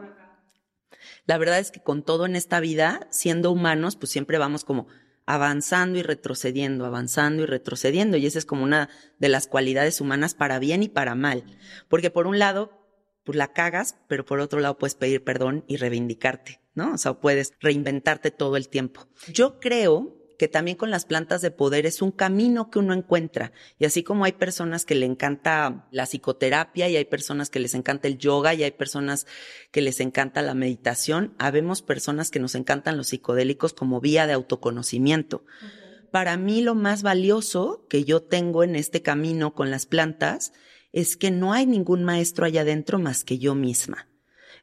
La verdad es que con todo en esta vida, siendo humanos, pues siempre vamos como avanzando y retrocediendo, avanzando y retrocediendo. Y esa es como una de las cualidades humanas para bien y para mal. Porque por un lado, pues la cagas, pero por otro lado puedes pedir perdón y reivindicarte, ¿no? O sea, puedes reinventarte todo el tiempo. Yo creo que también con las plantas de poder es un camino que uno encuentra. Y así como hay personas que le encanta la psicoterapia y hay personas que les encanta el yoga y hay personas que les encanta la meditación, habemos personas que nos encantan los psicodélicos como vía de autoconocimiento. Para mí lo más valioso que yo tengo en este camino con las plantas es que no hay ningún maestro allá adentro más que yo misma.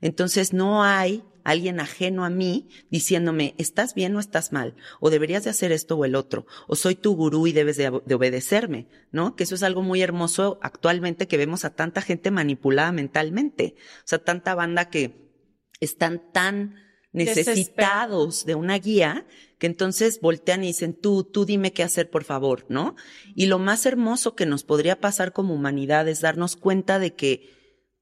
Entonces no hay alguien ajeno a mí diciéndome, estás bien o estás mal, o deberías de hacer esto o el otro, o soy tu gurú y debes de, de, obedecerme, ¿no? Que eso es algo muy hermoso actualmente que vemos a tanta gente manipulada mentalmente, o sea, tanta banda que están tan necesitados de una guía que entonces voltean y dicen, tú, tú dime qué hacer, por favor, ¿no? Y lo más hermoso que nos podría pasar como humanidad es darnos cuenta de que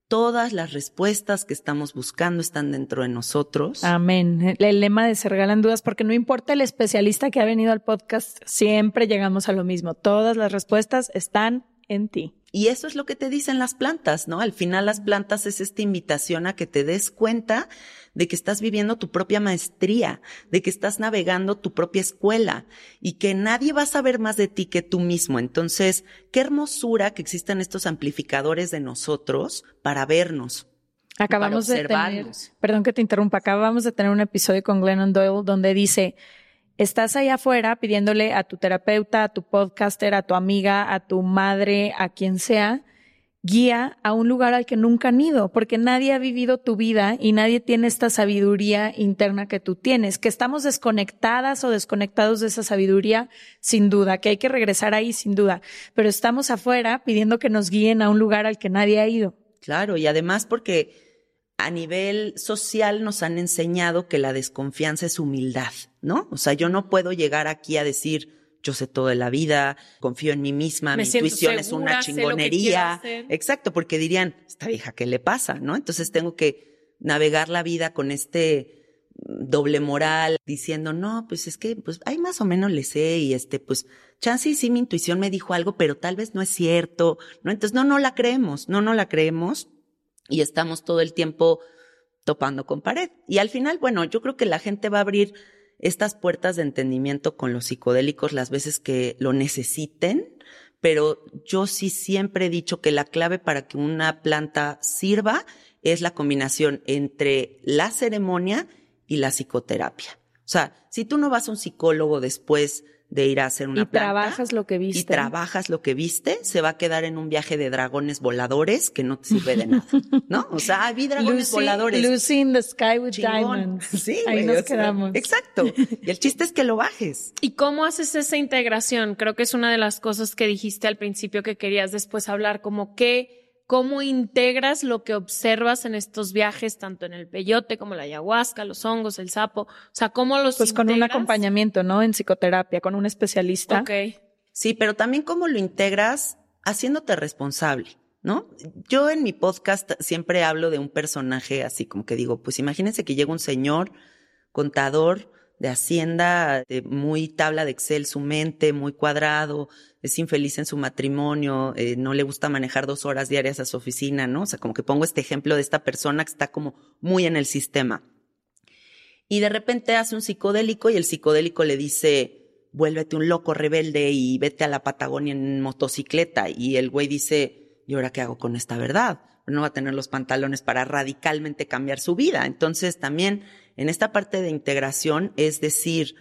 todas las respuestas que estamos buscando están dentro de nosotros. Amén. El lema de Se Regalan Dudas, porque no importa el especialista que ha venido al podcast, siempre llegamos a lo mismo. Todas las respuestas están en ti. Y eso es lo que te dicen las plantas, ¿no? Al final las plantas es esta invitación a que te des cuenta de que estás viviendo tu propia maestría, de que estás navegando tu propia escuela y que nadie va a saber más de ti que tú mismo. Entonces, qué hermosura que existan estos amplificadores de nosotros para vernos. Acabamos de tener, perdón que te interrumpa, acabamos de tener un episodio con Glennon Doyle donde dice, estás ahí afuera pidiéndole a tu terapeuta, a tu podcaster, a tu amiga, a tu madre, a quien sea, guía a un lugar al que nunca han ido, porque nadie ha vivido tu vida y nadie tiene esta sabiduría interna que tú tienes, que estamos desconectadas o desconectados de esa sabiduría, sin duda, que hay que regresar ahí, sin duda, pero estamos afuera pidiendo que nos guíen a un lugar al que nadie ha ido. Claro, y además porque a nivel social nos han enseñado que la desconfianza es humildad, ¿no? O sea, yo no puedo llegar aquí a decir, yo sé todo de la vida, confío en mí misma, mi intuición es una chingonería. Exacto, porque dirían, esta vieja, ¿qué le pasa? ¿No? Entonces tengo que navegar la vida con este doble moral, diciendo, no, pues es que, pues, ahí más o menos le sé y este, pues, chance sí mi intuición me dijo algo, pero tal vez no es cierto, ¿no? Entonces, no, no la creemos, no, no la creemos y estamos todo el tiempo topando con pared. Y al final, bueno, yo creo que la gente va a abrir estas puertas de entendimiento con los psicodélicos las veces que lo necesiten, pero yo sí siempre he dicho que la clave para que una planta sirva es la combinación entre la ceremonia y la psicoterapia. O sea, si tú no vas a un psicólogo después de ir a hacer una y trabajas lo que viste. Y trabajas lo que viste, se va a quedar en un viaje de dragones voladores que no te sirve de nada, ¿no? O sea, vi dragones voladores. Lucy in the sky with diamonds. Sí, ahí nos quedamos. exacto. Y el chiste es que lo bajes. ¿Y cómo haces esa integración? Creo que es una de las cosas que dijiste al principio que querías después hablar, como que cómo integras lo que observas en estos viajes, tanto en el peyote como la ayahuasca, los hongos, el sapo, o sea, cómo los Pues con un acompañamiento, ¿no? En psicoterapia, con un especialista. Ok. Sí, pero también cómo lo integras haciéndote responsable, ¿no? Yo en mi podcast siempre hablo de un personaje así como que digo, pues imagínense que llega un señor contador de Hacienda, de muy tabla de Excel su mente, muy cuadrado, es infeliz en su matrimonio, eh, no le gusta manejar dos horas diarias a su oficina, ¿no? O sea, como que pongo este ejemplo de esta persona que está como muy en el sistema. Y de repente hace un psicodélico y el psicodélico le dice, vuélvete un loco rebelde y vete a la Patagonia en motocicleta. Y el güey dice, ¿y ahora qué hago con esta verdad? No va a tener los pantalones para radicalmente cambiar su vida. Entonces también en esta parte de integración es decir,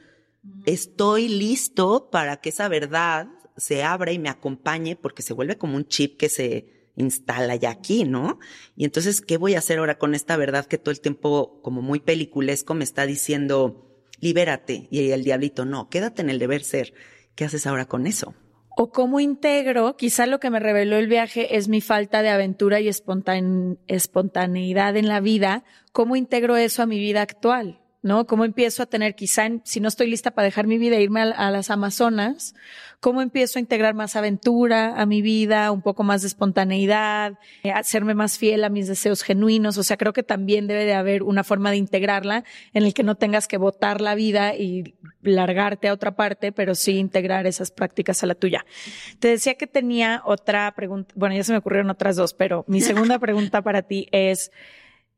estoy listo para que esa verdad se abra y me acompañe porque se vuelve como un chip que se instala ya aquí, ¿no? Y entonces, ¿qué voy a hacer ahora con esta verdad que todo el tiempo, como muy peliculesco, me está diciendo, libérate? Y el diablito, no, quédate en el deber ser. ¿Qué haces ahora con eso? O cómo integro, quizá lo que me reveló el viaje es mi falta de aventura y espontaneidad en la vida, cómo integro eso a mi vida actual. ¿No? ¿Cómo empiezo a tener, quizá, si no estoy lista para dejar mi vida e irme a, las Amazonas, cómo empiezo a integrar más aventura a mi vida, un poco más de espontaneidad, eh, hacerme más fiel a mis deseos genuinos? O sea, creo que también debe de haber una forma de integrarla en el que no tengas que botar la vida y largarte a otra parte, pero sí integrar esas prácticas a la tuya. Te decía que tenía otra pregunta, bueno, ya se me ocurrieron otras dos, pero mi segunda pregunta para ti es,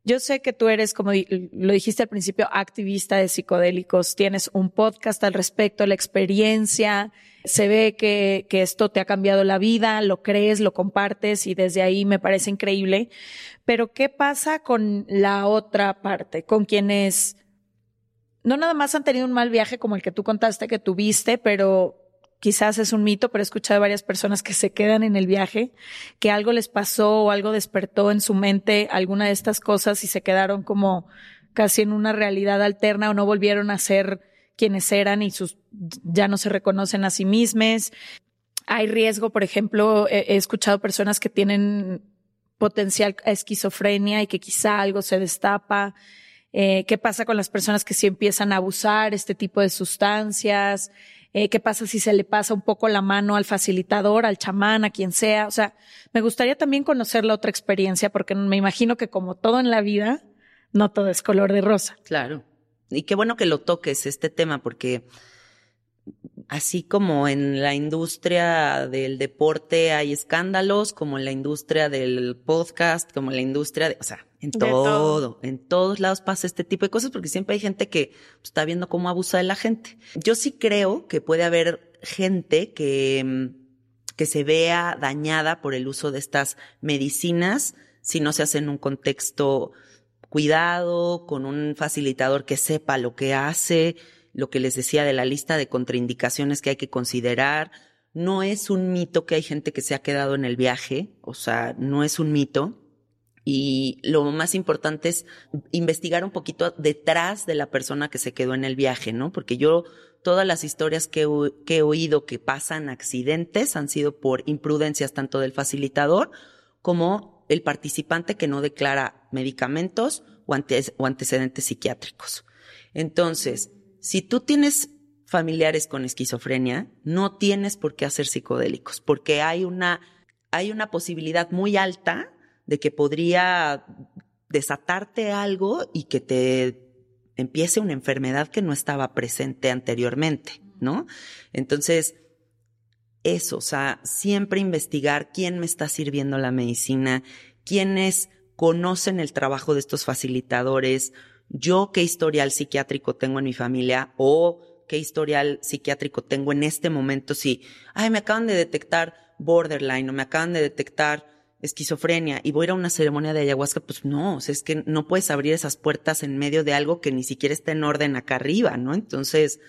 yo sé que tú eres, como lo dijiste al principio, activista de psicodélicos, tienes un podcast al respecto, la experiencia, se ve que, que esto te ha cambiado la vida, lo crees, lo compartes y desde ahí me parece increíble. Pero ¿qué pasa con la otra parte, con quienes no nada más han tenido un mal viaje como el que tú contaste que tuviste, pero quizás es un mito, pero he escuchado a varias personas que se quedan en el viaje, que algo les pasó o algo despertó en su mente alguna de estas cosas y se quedaron como casi en una realidad alterna o no volvieron a ser quienes eran y sus, ya no se reconocen a sí mismos. Hay riesgo, por ejemplo, he, escuchado personas que tienen potencial esquizofrenia y que quizá algo se destapa. Eh, ¿Qué pasa con las personas que sí empiezan a abusar este tipo de sustancias? Eh, qué pasa si se le pasa un poco la mano al facilitador, al chamán, a quien sea. O sea, me gustaría también conocer la otra experiencia porque me imagino que como todo en la vida, no todo es color de rosa. Claro. Y qué bueno que lo toques este tema porque así como en la industria del deporte hay escándalos, como en la industria del podcast, como en la industria de, o sea, en todo, en todos lados pasa este tipo de cosas porque siempre hay gente que está viendo cómo abusa de la gente. Yo sí creo que puede haber gente que, mm, que se vea dañada por el uso de estas medicinas si no se hace en un contexto cuidado, con un facilitador que sepa lo que hace, lo que les decía de la lista de contraindicaciones que hay que considerar. No es un mito que hay gente que se ha quedado en el viaje, o sea, no es un mito y lo más importante es investigar un poquito detrás de la persona que se quedó en el viaje, ¿no? Porque yo, todas las historias que, he oído que pasan accidentes han sido por imprudencias tanto del facilitador como el participante que no declara medicamentos o, antecedentes psiquiátricos. Entonces, si tú tienes familiares con esquizofrenia, no tienes por qué hacer psicodélicos, porque hay una, hay una posibilidad muy alta de que podría desatarte algo y que te empiece una enfermedad que no estaba presente anteriormente, ¿no? Entonces, eso, o sea, siempre investigar quién me está sirviendo la medicina, quiénes conocen el trabajo de estos facilitadores, yo qué historial psiquiátrico tengo en mi familia o qué historial psiquiátrico tengo en este momento si, ay, me acaban de detectar borderline o me acaban de detectar esquizofrenia y voy a ir a una ceremonia de ayahuasca, pues no, es que no puedes abrir esas puertas en medio de algo que ni siquiera está en orden acá arriba, ¿no? Entonces,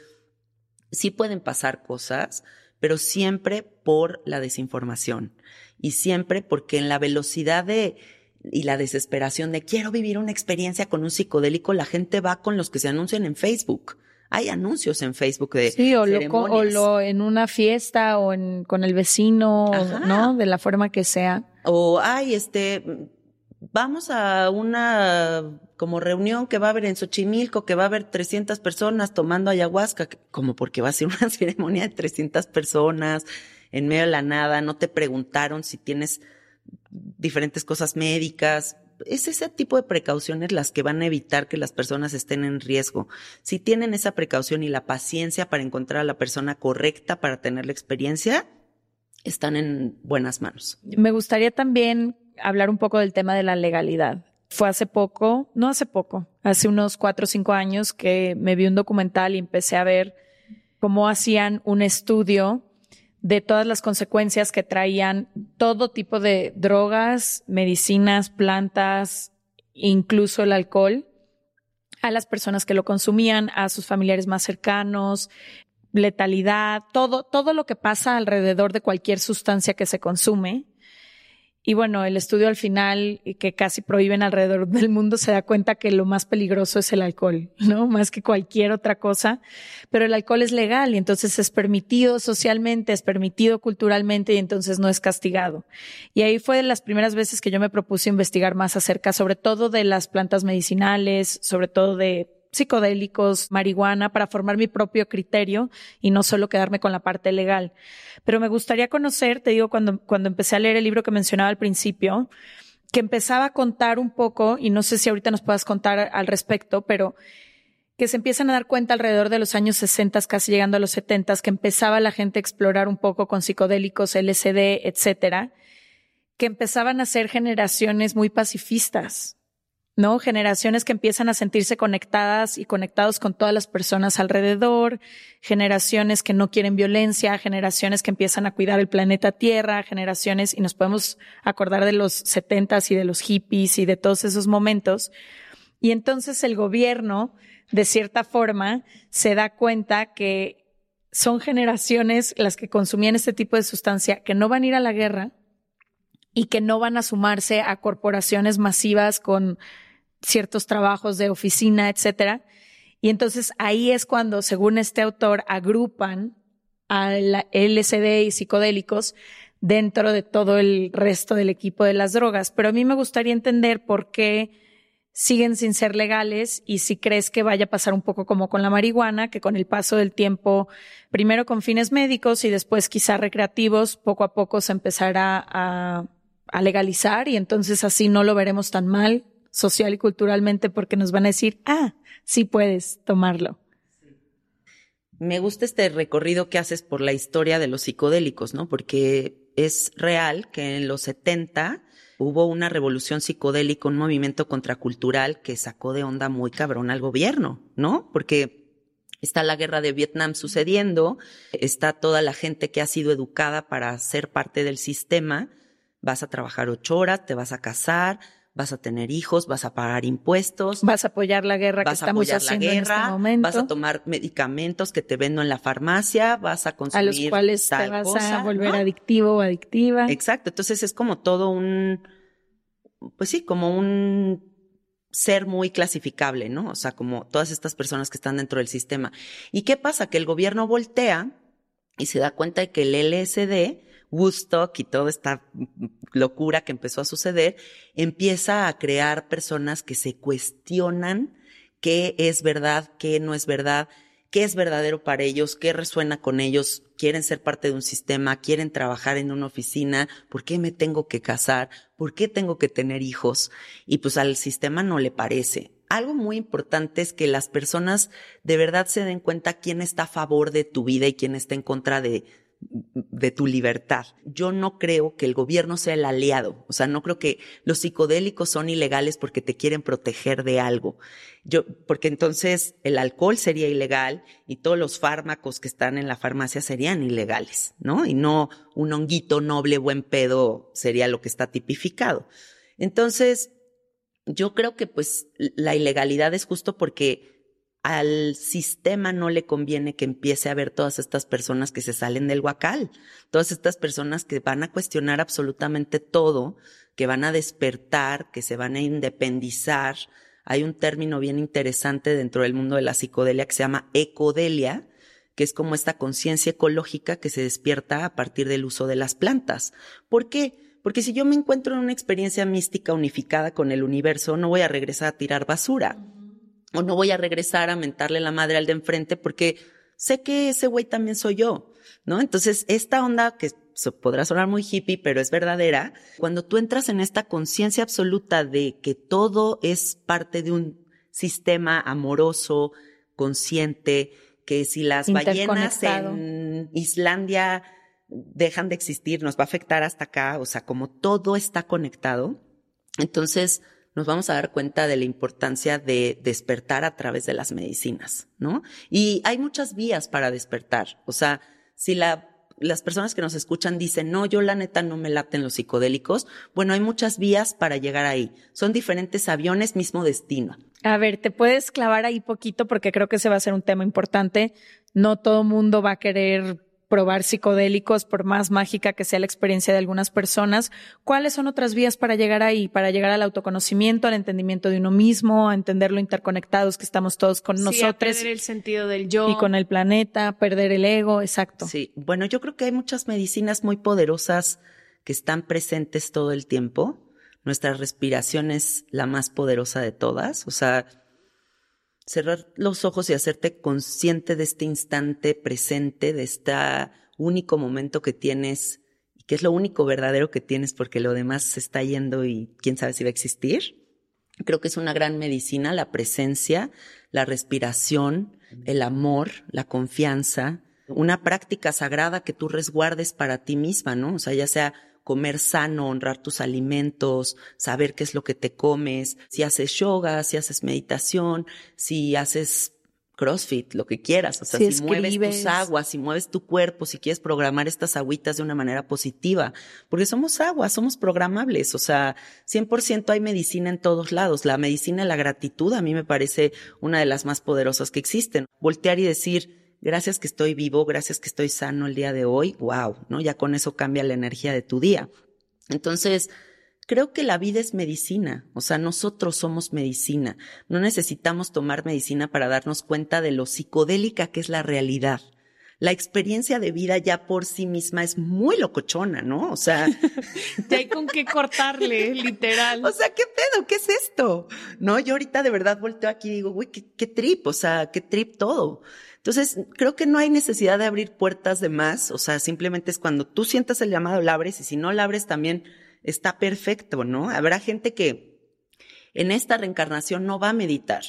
sí pueden pasar cosas, pero siempre por la desinformación y siempre porque en la velocidad de y la desesperación de quiero vivir una experiencia con un psicodélico, la gente va con los que se anuncian en Facebook. Hay anuncios en Facebook de Sí, o, lo, o lo en una fiesta o en, con el vecino, ¿no? De la forma que sea. O, ay, este, vamos a una como reunión que va a haber en Xochimilco, que va a haber 300 personas tomando ayahuasca, como porque va a ser una ceremonia de 300 personas en medio de la nada, no te preguntaron si tienes diferentes cosas médicas. Es ese tipo de precauciones las que van a evitar que las personas estén en riesgo. Si tienen esa precaución y la paciencia para encontrar a la persona correcta para tener la experiencia, están en buenas manos. Me gustaría también hablar un poco del tema de la legalidad. Fue hace poco, no hace poco, hace unos cuatro o cinco años que me vi un documental y empecé a ver cómo hacían un estudio de todas las consecuencias que traían todo tipo de drogas, medicinas, plantas, incluso el alcohol, a las personas que lo consumían, a sus familiares más cercanos, letalidad, todo, todo lo que pasa alrededor de cualquier sustancia que se consume y bueno, el estudio al final, que casi prohíben alrededor del mundo, se da cuenta que lo más peligroso es el alcohol, ¿no? Más que cualquier otra cosa. Pero el alcohol es legal y entonces es permitido socialmente, es permitido culturalmente y entonces no es castigado. Y ahí fue de las primeras veces que yo me propuse investigar más acerca, sobre todo de las plantas medicinales, sobre todo de psicodélicos, marihuana, para formar mi propio criterio y no solo quedarme con la parte legal. Pero me gustaría conocer, te digo, cuando, cuando empecé a leer el libro que mencionaba al principio, que empezaba a contar un poco, y no sé si ahorita nos puedas contar al respecto, pero que se empiezan a dar cuenta alrededor de los años 60, casi llegando a los 70, que empezaba la gente a explorar un poco con psicodélicos, LSD, etcétera, que empezaban a ser generaciones muy pacifistas, ¿no? Generaciones que empiezan a sentirse conectadas y conectados con todas las personas alrededor, generaciones que no quieren violencia, generaciones que empiezan a cuidar el planeta Tierra, generaciones, y nos podemos acordar de los setentas y de los hippies y de todos esos momentos. Y entonces el gobierno, de cierta forma, se da cuenta que son generaciones las que consumían este tipo de sustancia que no van a ir a la guerra y que no van a sumarse a corporaciones masivas con ciertos trabajos de oficina, etcétera. Y entonces ahí es cuando, según este autor, agrupan al LSD y psicodélicos dentro de todo el resto del equipo de las drogas. Pero a mí me gustaría entender por qué siguen sin ser legales y si crees que vaya a pasar un poco como con la marihuana, que con el paso del tiempo, primero con fines médicos y después quizá recreativos, poco a poco se empezará a, a legalizar y entonces así no lo veremos tan mal social y culturalmente porque nos van a decir, ah, sí puedes tomarlo. Me gusta este recorrido que haces por la historia de los psicodélicos, ¿no? Porque es real que en los 70 hubo una revolución psicodélica, un movimiento contracultural que sacó de onda muy cabrón al gobierno, ¿no? Porque está la guerra de Vietnam sucediendo, está toda la gente que ha sido educada para ser parte del sistema, vas a trabajar ocho horas, te vas a casar, vas a tener hijos, vas a pagar impuestos. Vas a apoyar la guerra que estamos haciendo en este momento. Vas a tomar medicamentos que te vendo en la farmacia, vas a consumir A los cuales te vas a volver adictivo o adictiva. Exacto, entonces es como todo un, pues sí, como un ser muy clasificable, ¿no? O sea, como todas estas personas que están dentro del sistema. ¿Y qué pasa? Que el gobierno voltea y se da cuenta de que el LSD Woodstock y toda esta locura que empezó a suceder, empieza a crear personas que se cuestionan qué es verdad, qué no es verdad, qué es verdadero para ellos, qué resuena con ellos, quieren ser parte de un sistema, quieren trabajar en una oficina, ¿por qué me tengo que casar? ¿Por qué tengo que tener hijos? Y pues al sistema no le parece. algo muy importante es que las personas de verdad se den cuenta quién está a favor de tu vida y quién está en contra de, de tu libertad. Yo no creo que el gobierno sea el aliado, o sea, no creo que los psicodélicos son ilegales porque te quieren proteger de algo. Yo, porque entonces el alcohol sería ilegal y todos los fármacos que están en la farmacia serían ilegales, ¿no? Y no un honguito noble, buen pedo sería lo que está tipificado. Entonces, yo creo que pues la ilegalidad es justo porque al sistema no le conviene que empiece a ver todas estas personas que se salen del huacal, todas estas personas que van a cuestionar absolutamente todo, que van a despertar, que se van a independizar. Hay un término bien interesante dentro del mundo de la psicodelia que se llama ecodelia, que es como esta conciencia ecológica que se despierta a partir del uso de las plantas. ¿Por qué? Porque si yo me encuentro en una experiencia mística unificada con el universo, no voy a regresar a tirar basura o no voy a regresar a mentarle la madre al de enfrente porque sé que ese güey también soy yo, ¿no? Entonces, esta onda que podrá sonar muy hippie, pero es verdadera, cuando tú entras en esta conciencia absoluta de que todo es parte de un sistema amoroso, consciente, que si las ballenas en Islandia dejan de existir, nos va a afectar hasta acá, o sea, como todo está conectado, entonces nos vamos a dar cuenta de la importancia de despertar a través de las medicinas, ¿no? Y hay muchas vías para despertar. O sea, si la, las personas que nos escuchan dicen, no, yo la neta no me laten los psicodélicos, bueno, hay muchas vías para llegar ahí. Son diferentes aviones, mismo destino. A ver, te puedes clavar ahí poquito porque creo que ese va a ser un tema importante. No todo mundo va a querer probar psicodélicos, por más mágica que sea la experiencia de algunas personas, ¿cuáles son otras vías para llegar ahí, para llegar al autoconocimiento, al entendimiento de uno mismo, a entender lo interconectados que estamos todos con sí, nosotros? A perder el sentido del yo. Y con el planeta, perder el ego, exacto. Sí, bueno, yo creo que hay muchas medicinas muy poderosas que están presentes todo el tiempo. Nuestra respiración es la más poderosa de todas, o sea, cerrar los ojos y hacerte consciente de este instante presente, de este único momento que tienes y que es lo único verdadero que tienes porque lo demás se está yendo y quién sabe si va a existir. Creo que es una gran medicina la presencia, la respiración, el amor, la confianza, una práctica sagrada que tú resguardes para ti misma, ¿no? O sea, ya sea comer sano, honrar tus alimentos, saber qué es lo que te comes, si haces yoga, si haces meditación, si haces CrossFit, lo que quieras, o sea, si, mueves tus aguas, si mueves tu cuerpo, si quieres programar estas agüitas de una manera positiva, porque somos aguas, somos programables, o sea, 100% hay medicina en todos lados. La medicina de la gratitud a mí me parece una de las más poderosas que existen. Voltear y decir, gracias que estoy vivo, gracias que estoy sano el día de hoy, wow, ¿no? Ya con eso cambia la energía de tu día. Entonces, creo que la vida es medicina, o sea, nosotros somos medicina. No necesitamos tomar medicina para darnos cuenta de lo psicodélica que es la realidad. La experiencia de vida ya por sí misma es muy locochona, ¿no? O sea, ya hay con qué cortarle, literal. O sea, ¿qué pedo? ¿Qué es esto? No, yo ahorita de verdad volteo aquí y digo, güey, qué, qué trip, o sea, qué trip todo. Entonces, creo que no hay necesidad de abrir puertas de más, o sea, simplemente es cuando tú sientas el llamado, la abres, y si no la abres también está perfecto, ¿no? Habrá gente que en esta reencarnación no va a meditar.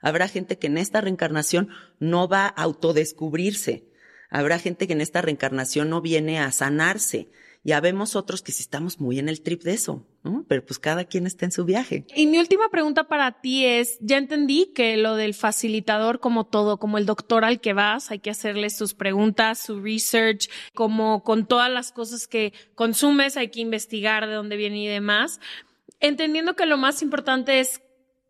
Habrá gente que en esta reencarnación no va a autodescubrirse. Habrá gente que en esta reencarnación no viene a sanarse. Ya vemos otros que sí estamos muy en el trip de eso, ¿no? Pero pues cada quien está en su viaje. Y mi última pregunta para ti es, ya entendí que lo del facilitador como todo, como el doctor al que vas, hay que hacerle sus preguntas, su research, como con todas las cosas que consumes, hay que investigar de dónde viene y demás. Entendiendo que lo más importante es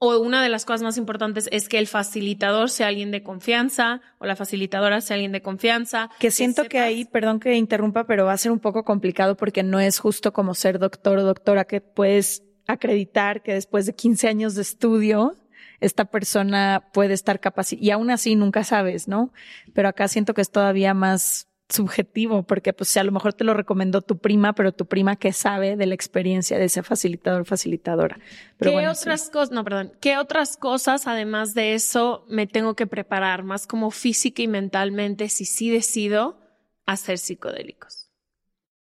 o una de las cosas más importantes es que el facilitador sea alguien de confianza o la facilitadora sea alguien de confianza. Que siento que, ahí, perdón que interrumpa, pero va a ser un poco complicado porque no es justo como ser doctor o doctora que puedes acreditar que después de 15 años de estudio esta persona puede estar capacitada y aún así nunca sabes, ¿no? Pero acá siento que es todavía más subjetivo, porque pues a lo mejor te lo recomendó tu prima, pero tu prima que sabe de la experiencia de ese facilitador, facilitadora. Pero ¿Qué otras cosas, no, perdón, qué otras cosas además de eso me tengo que preparar más como física y mentalmente si sí decido hacer psicodélicos?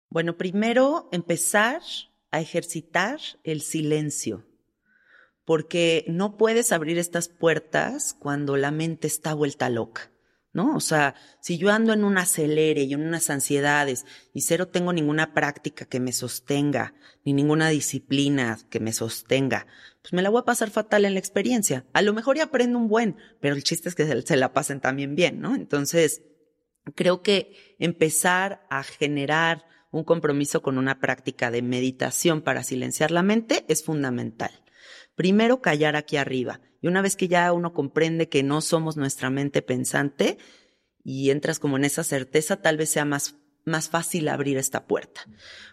Bueno, primero empezar a ejercitar el silencio, porque no puedes abrir estas puertas cuando la mente está vuelta loca. ¿No? O sea, si yo ando en un acelere y en unas ansiedades y cero tengo ninguna práctica que me sostenga, ni ninguna disciplina que me sostenga, pues me la voy a pasar fatal en la experiencia. A lo mejor ya aprendo un buen, pero el chiste es que se, se la pasen también bien, ¿no? Entonces, creo que empezar a generar un compromiso con una práctica de meditación para silenciar la mente es fundamental. Primero callar aquí arriba y una vez que ya uno comprende que no somos nuestra mente pensante y entras como en esa certeza, tal vez sea más, más fácil abrir esta puerta.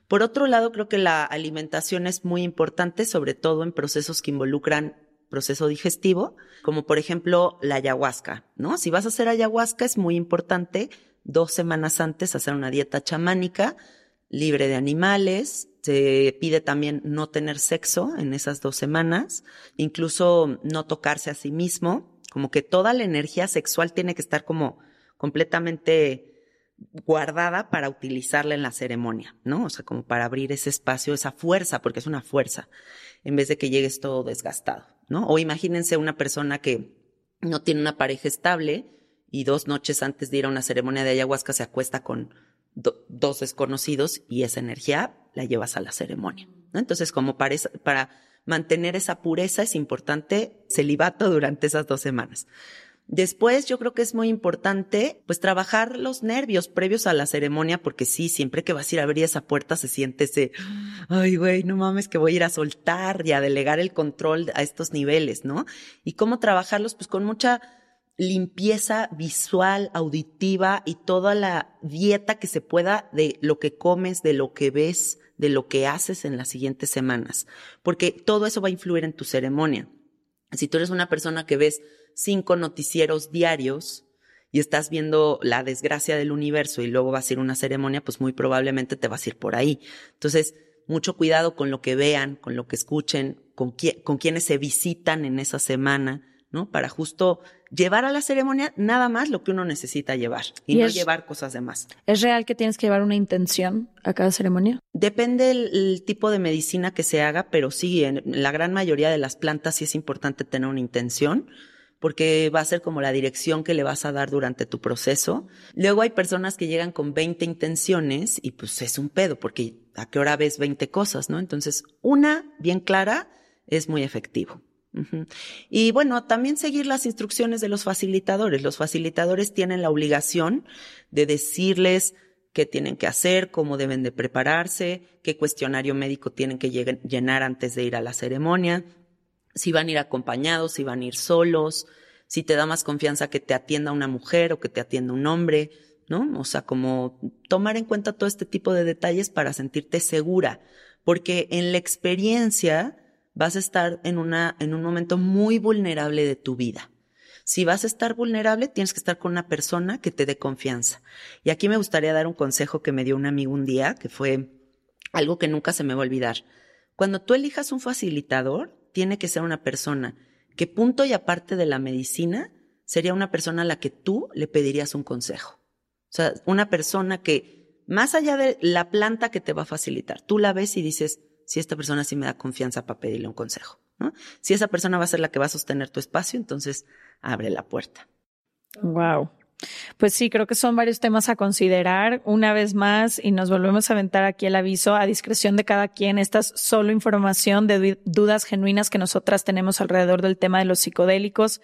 Por otro lado, creo que la alimentación es muy importante, sobre todo en procesos que involucran proceso digestivo, como por ejemplo la ayahuasca, ¿no? Si vas a hacer ayahuasca es muy importante dos semanas antes hacer una dieta chamánica libre de animales, se pide también no tener sexo en esas dos semanas, incluso no tocarse a sí mismo, como que toda la energía sexual tiene que estar como completamente guardada para utilizarla en la ceremonia, ¿no? O sea, como para abrir ese espacio, esa fuerza, porque es una fuerza, en vez de que llegues todo desgastado, ¿no? O imagínense una persona que no tiene una pareja estable y dos noches antes de ir a una ceremonia de ayahuasca se acuesta con dos desconocidos y esa energía la llevas a la ceremonia. Entonces, como para, para mantener esa pureza es importante celibato durante esas dos semanas. Después yo creo que es muy importante pues trabajar los nervios previos a la ceremonia porque sí, siempre que vas a ir a abrir esa puerta se siente ese, ay güey, no mames que voy a ir a soltar y a delegar el control a estos niveles, ¿no? Y cómo trabajarlos pues con mucha limpieza visual, auditiva y toda la dieta que se pueda de lo que comes, de lo que ves, de lo que haces en las siguientes semanas, porque todo eso va a influir en tu ceremonia. Si tú eres una persona que ves cinco noticieros diarios y estás viendo la desgracia del universo y luego vas a ir a una ceremonia, pues muy probablemente te vas a ir por ahí. Entonces, mucho cuidado con lo que vean, con lo que escuchen, con, con quienes se visitan en esa semana, ¿no? Para justo llevar a la ceremonia nada más lo que uno necesita llevar y, no llevar cosas de más. ¿Es real que tienes que llevar una intención a cada ceremonia? Depende del tipo de medicina que se haga, pero sí, en la gran mayoría de las plantas sí es importante tener una intención porque va a ser como la dirección que le vas a dar durante tu proceso. Luego hay personas que llegan con 20 intenciones y pues es un pedo porque a qué hora ves 20 cosas, ¿no? Entonces, una bien clara es muy efectivo. Y bueno, también seguir las instrucciones de los facilitadores. Los facilitadores tienen la obligación de decirles qué tienen que hacer, cómo deben de prepararse, qué cuestionario médico tienen que llenar antes de ir a la ceremonia, si van a ir acompañados, si van a ir solos, si te da más confianza que te atienda una mujer o que te atienda un hombre, ¿no? O sea, como tomar en cuenta todo este tipo de detalles para sentirte segura, porque en la experiencia vas a estar en, una, en un momento muy vulnerable de tu vida. Si vas a estar vulnerable, tienes que estar con una persona que te dé confianza. Y aquí me gustaría dar un consejo que me dio un amigo un día, que fue algo que nunca se me va a olvidar. Cuando tú elijas un facilitador, tiene que ser una persona que punto y aparte de la medicina, sería una persona a la que tú le pedirías un consejo. O sea, una persona que, más allá de la planta que te va a facilitar, tú la ves y dices, si esta persona sí me da confianza para pedirle un consejo. ¿no? Si esa persona va a ser la que va a sostener tu espacio, entonces abre la puerta. Wow. Pues sí, creo que son varios temas a considerar una vez más y nos volvemos a aventar aquí el aviso a discreción de cada quien. Esta es solo información de dudas genuinas que nosotras tenemos alrededor del tema de los psicodélicos.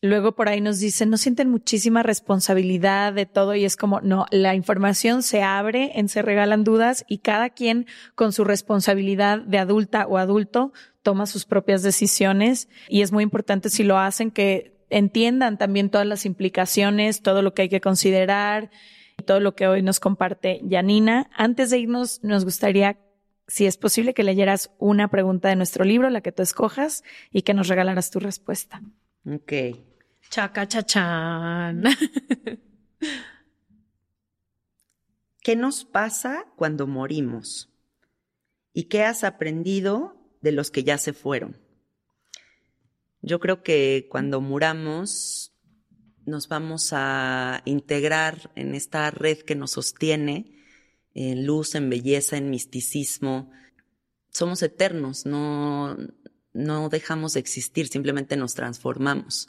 Luego por ahí nos dicen, no sienten muchísima responsabilidad de todo y es como, no, la información se abre Se Regalan Dudas y cada quien con su responsabilidad de adulta o adulto toma sus propias decisiones y es muy importante si lo hacen que entiendan también todas las implicaciones, todo lo que hay que considerar y todo lo que hoy nos comparte Janina. Antes de irnos, nos gustaría si es posible que leyeras una pregunta de nuestro libro, la que tú escojas, y que nos regalaras tu respuesta. Ok. Chaca chachán. ¿Qué nos pasa cuando morimos? ¿Y qué has aprendido de los que ya se fueron? Yo creo que cuando muramos nos vamos a integrar en esta red que nos sostiene, en luz, en belleza, en misticismo. Somos eternos, no, no dejamos de existir, simplemente nos transformamos.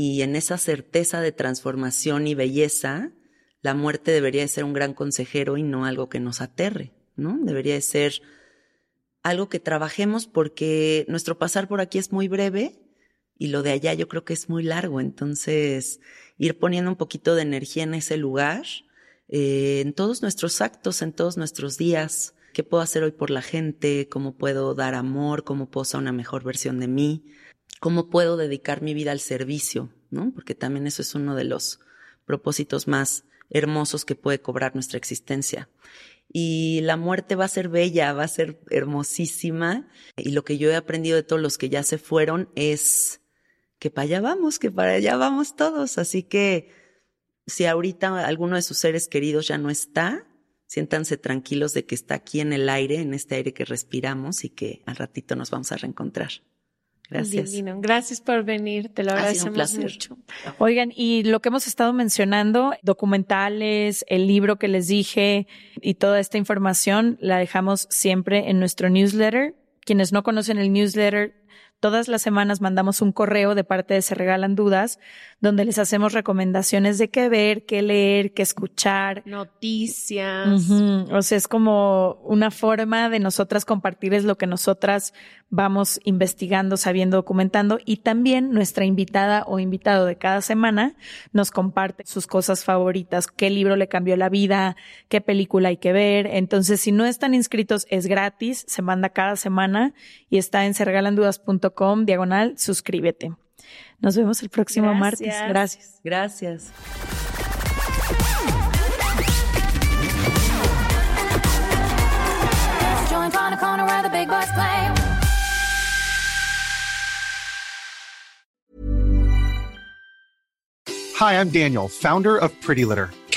Y en esa certeza de transformación y belleza, la muerte debería de ser un gran consejero y no algo que nos aterre, ¿no? Debería de ser algo que trabajemos porque nuestro pasar por aquí es muy breve y lo de allá yo creo que es muy largo. Entonces, ir poniendo un poquito de energía en ese lugar, eh, en todos nuestros actos, en todos nuestros días. ¿Qué puedo hacer hoy por la gente? ¿Cómo puedo dar amor? ¿Cómo puedo ser una mejor versión de mí? ¿Cómo puedo dedicar mi vida al servicio? ¿No? Porque también eso es uno de los propósitos más hermosos que puede cobrar nuestra existencia. Y la muerte va a ser bella, va a ser hermosísima. Y lo que yo he aprendido de todos los que ya se fueron es que para allá vamos, que para allá vamos todos. Así que si ahorita alguno de sus seres queridos ya no está, siéntanse tranquilos de que está aquí en el aire, en este aire que respiramos y que al ratito nos vamos a reencontrar. Gracias. Gracias por venir, te lo agradecemos mucho. Oigan, y lo que hemos estado mencionando, documentales, el libro que les dije y toda esta información la dejamos siempre en nuestro newsletter. Quienes no conocen el newsletter, todas las semanas mandamos un correo de parte de Se Regalan Dudas, donde les hacemos recomendaciones de qué ver, qué leer, qué escuchar. Noticias. O sea, es como una forma de nosotras compartirles lo que nosotras vamos investigando, sabiendo, documentando. Y también nuestra invitada o invitado de cada semana nos comparte sus cosas favoritas, qué libro le cambió la vida, qué película hay que ver. Entonces, si no están inscritos, es gratis, se manda cada semana y está en diagonal, suscríbete. Nos vemos el próximo martes. Gracias. Gracias. Hi, I'm Daniel, founder of Pretty Litter.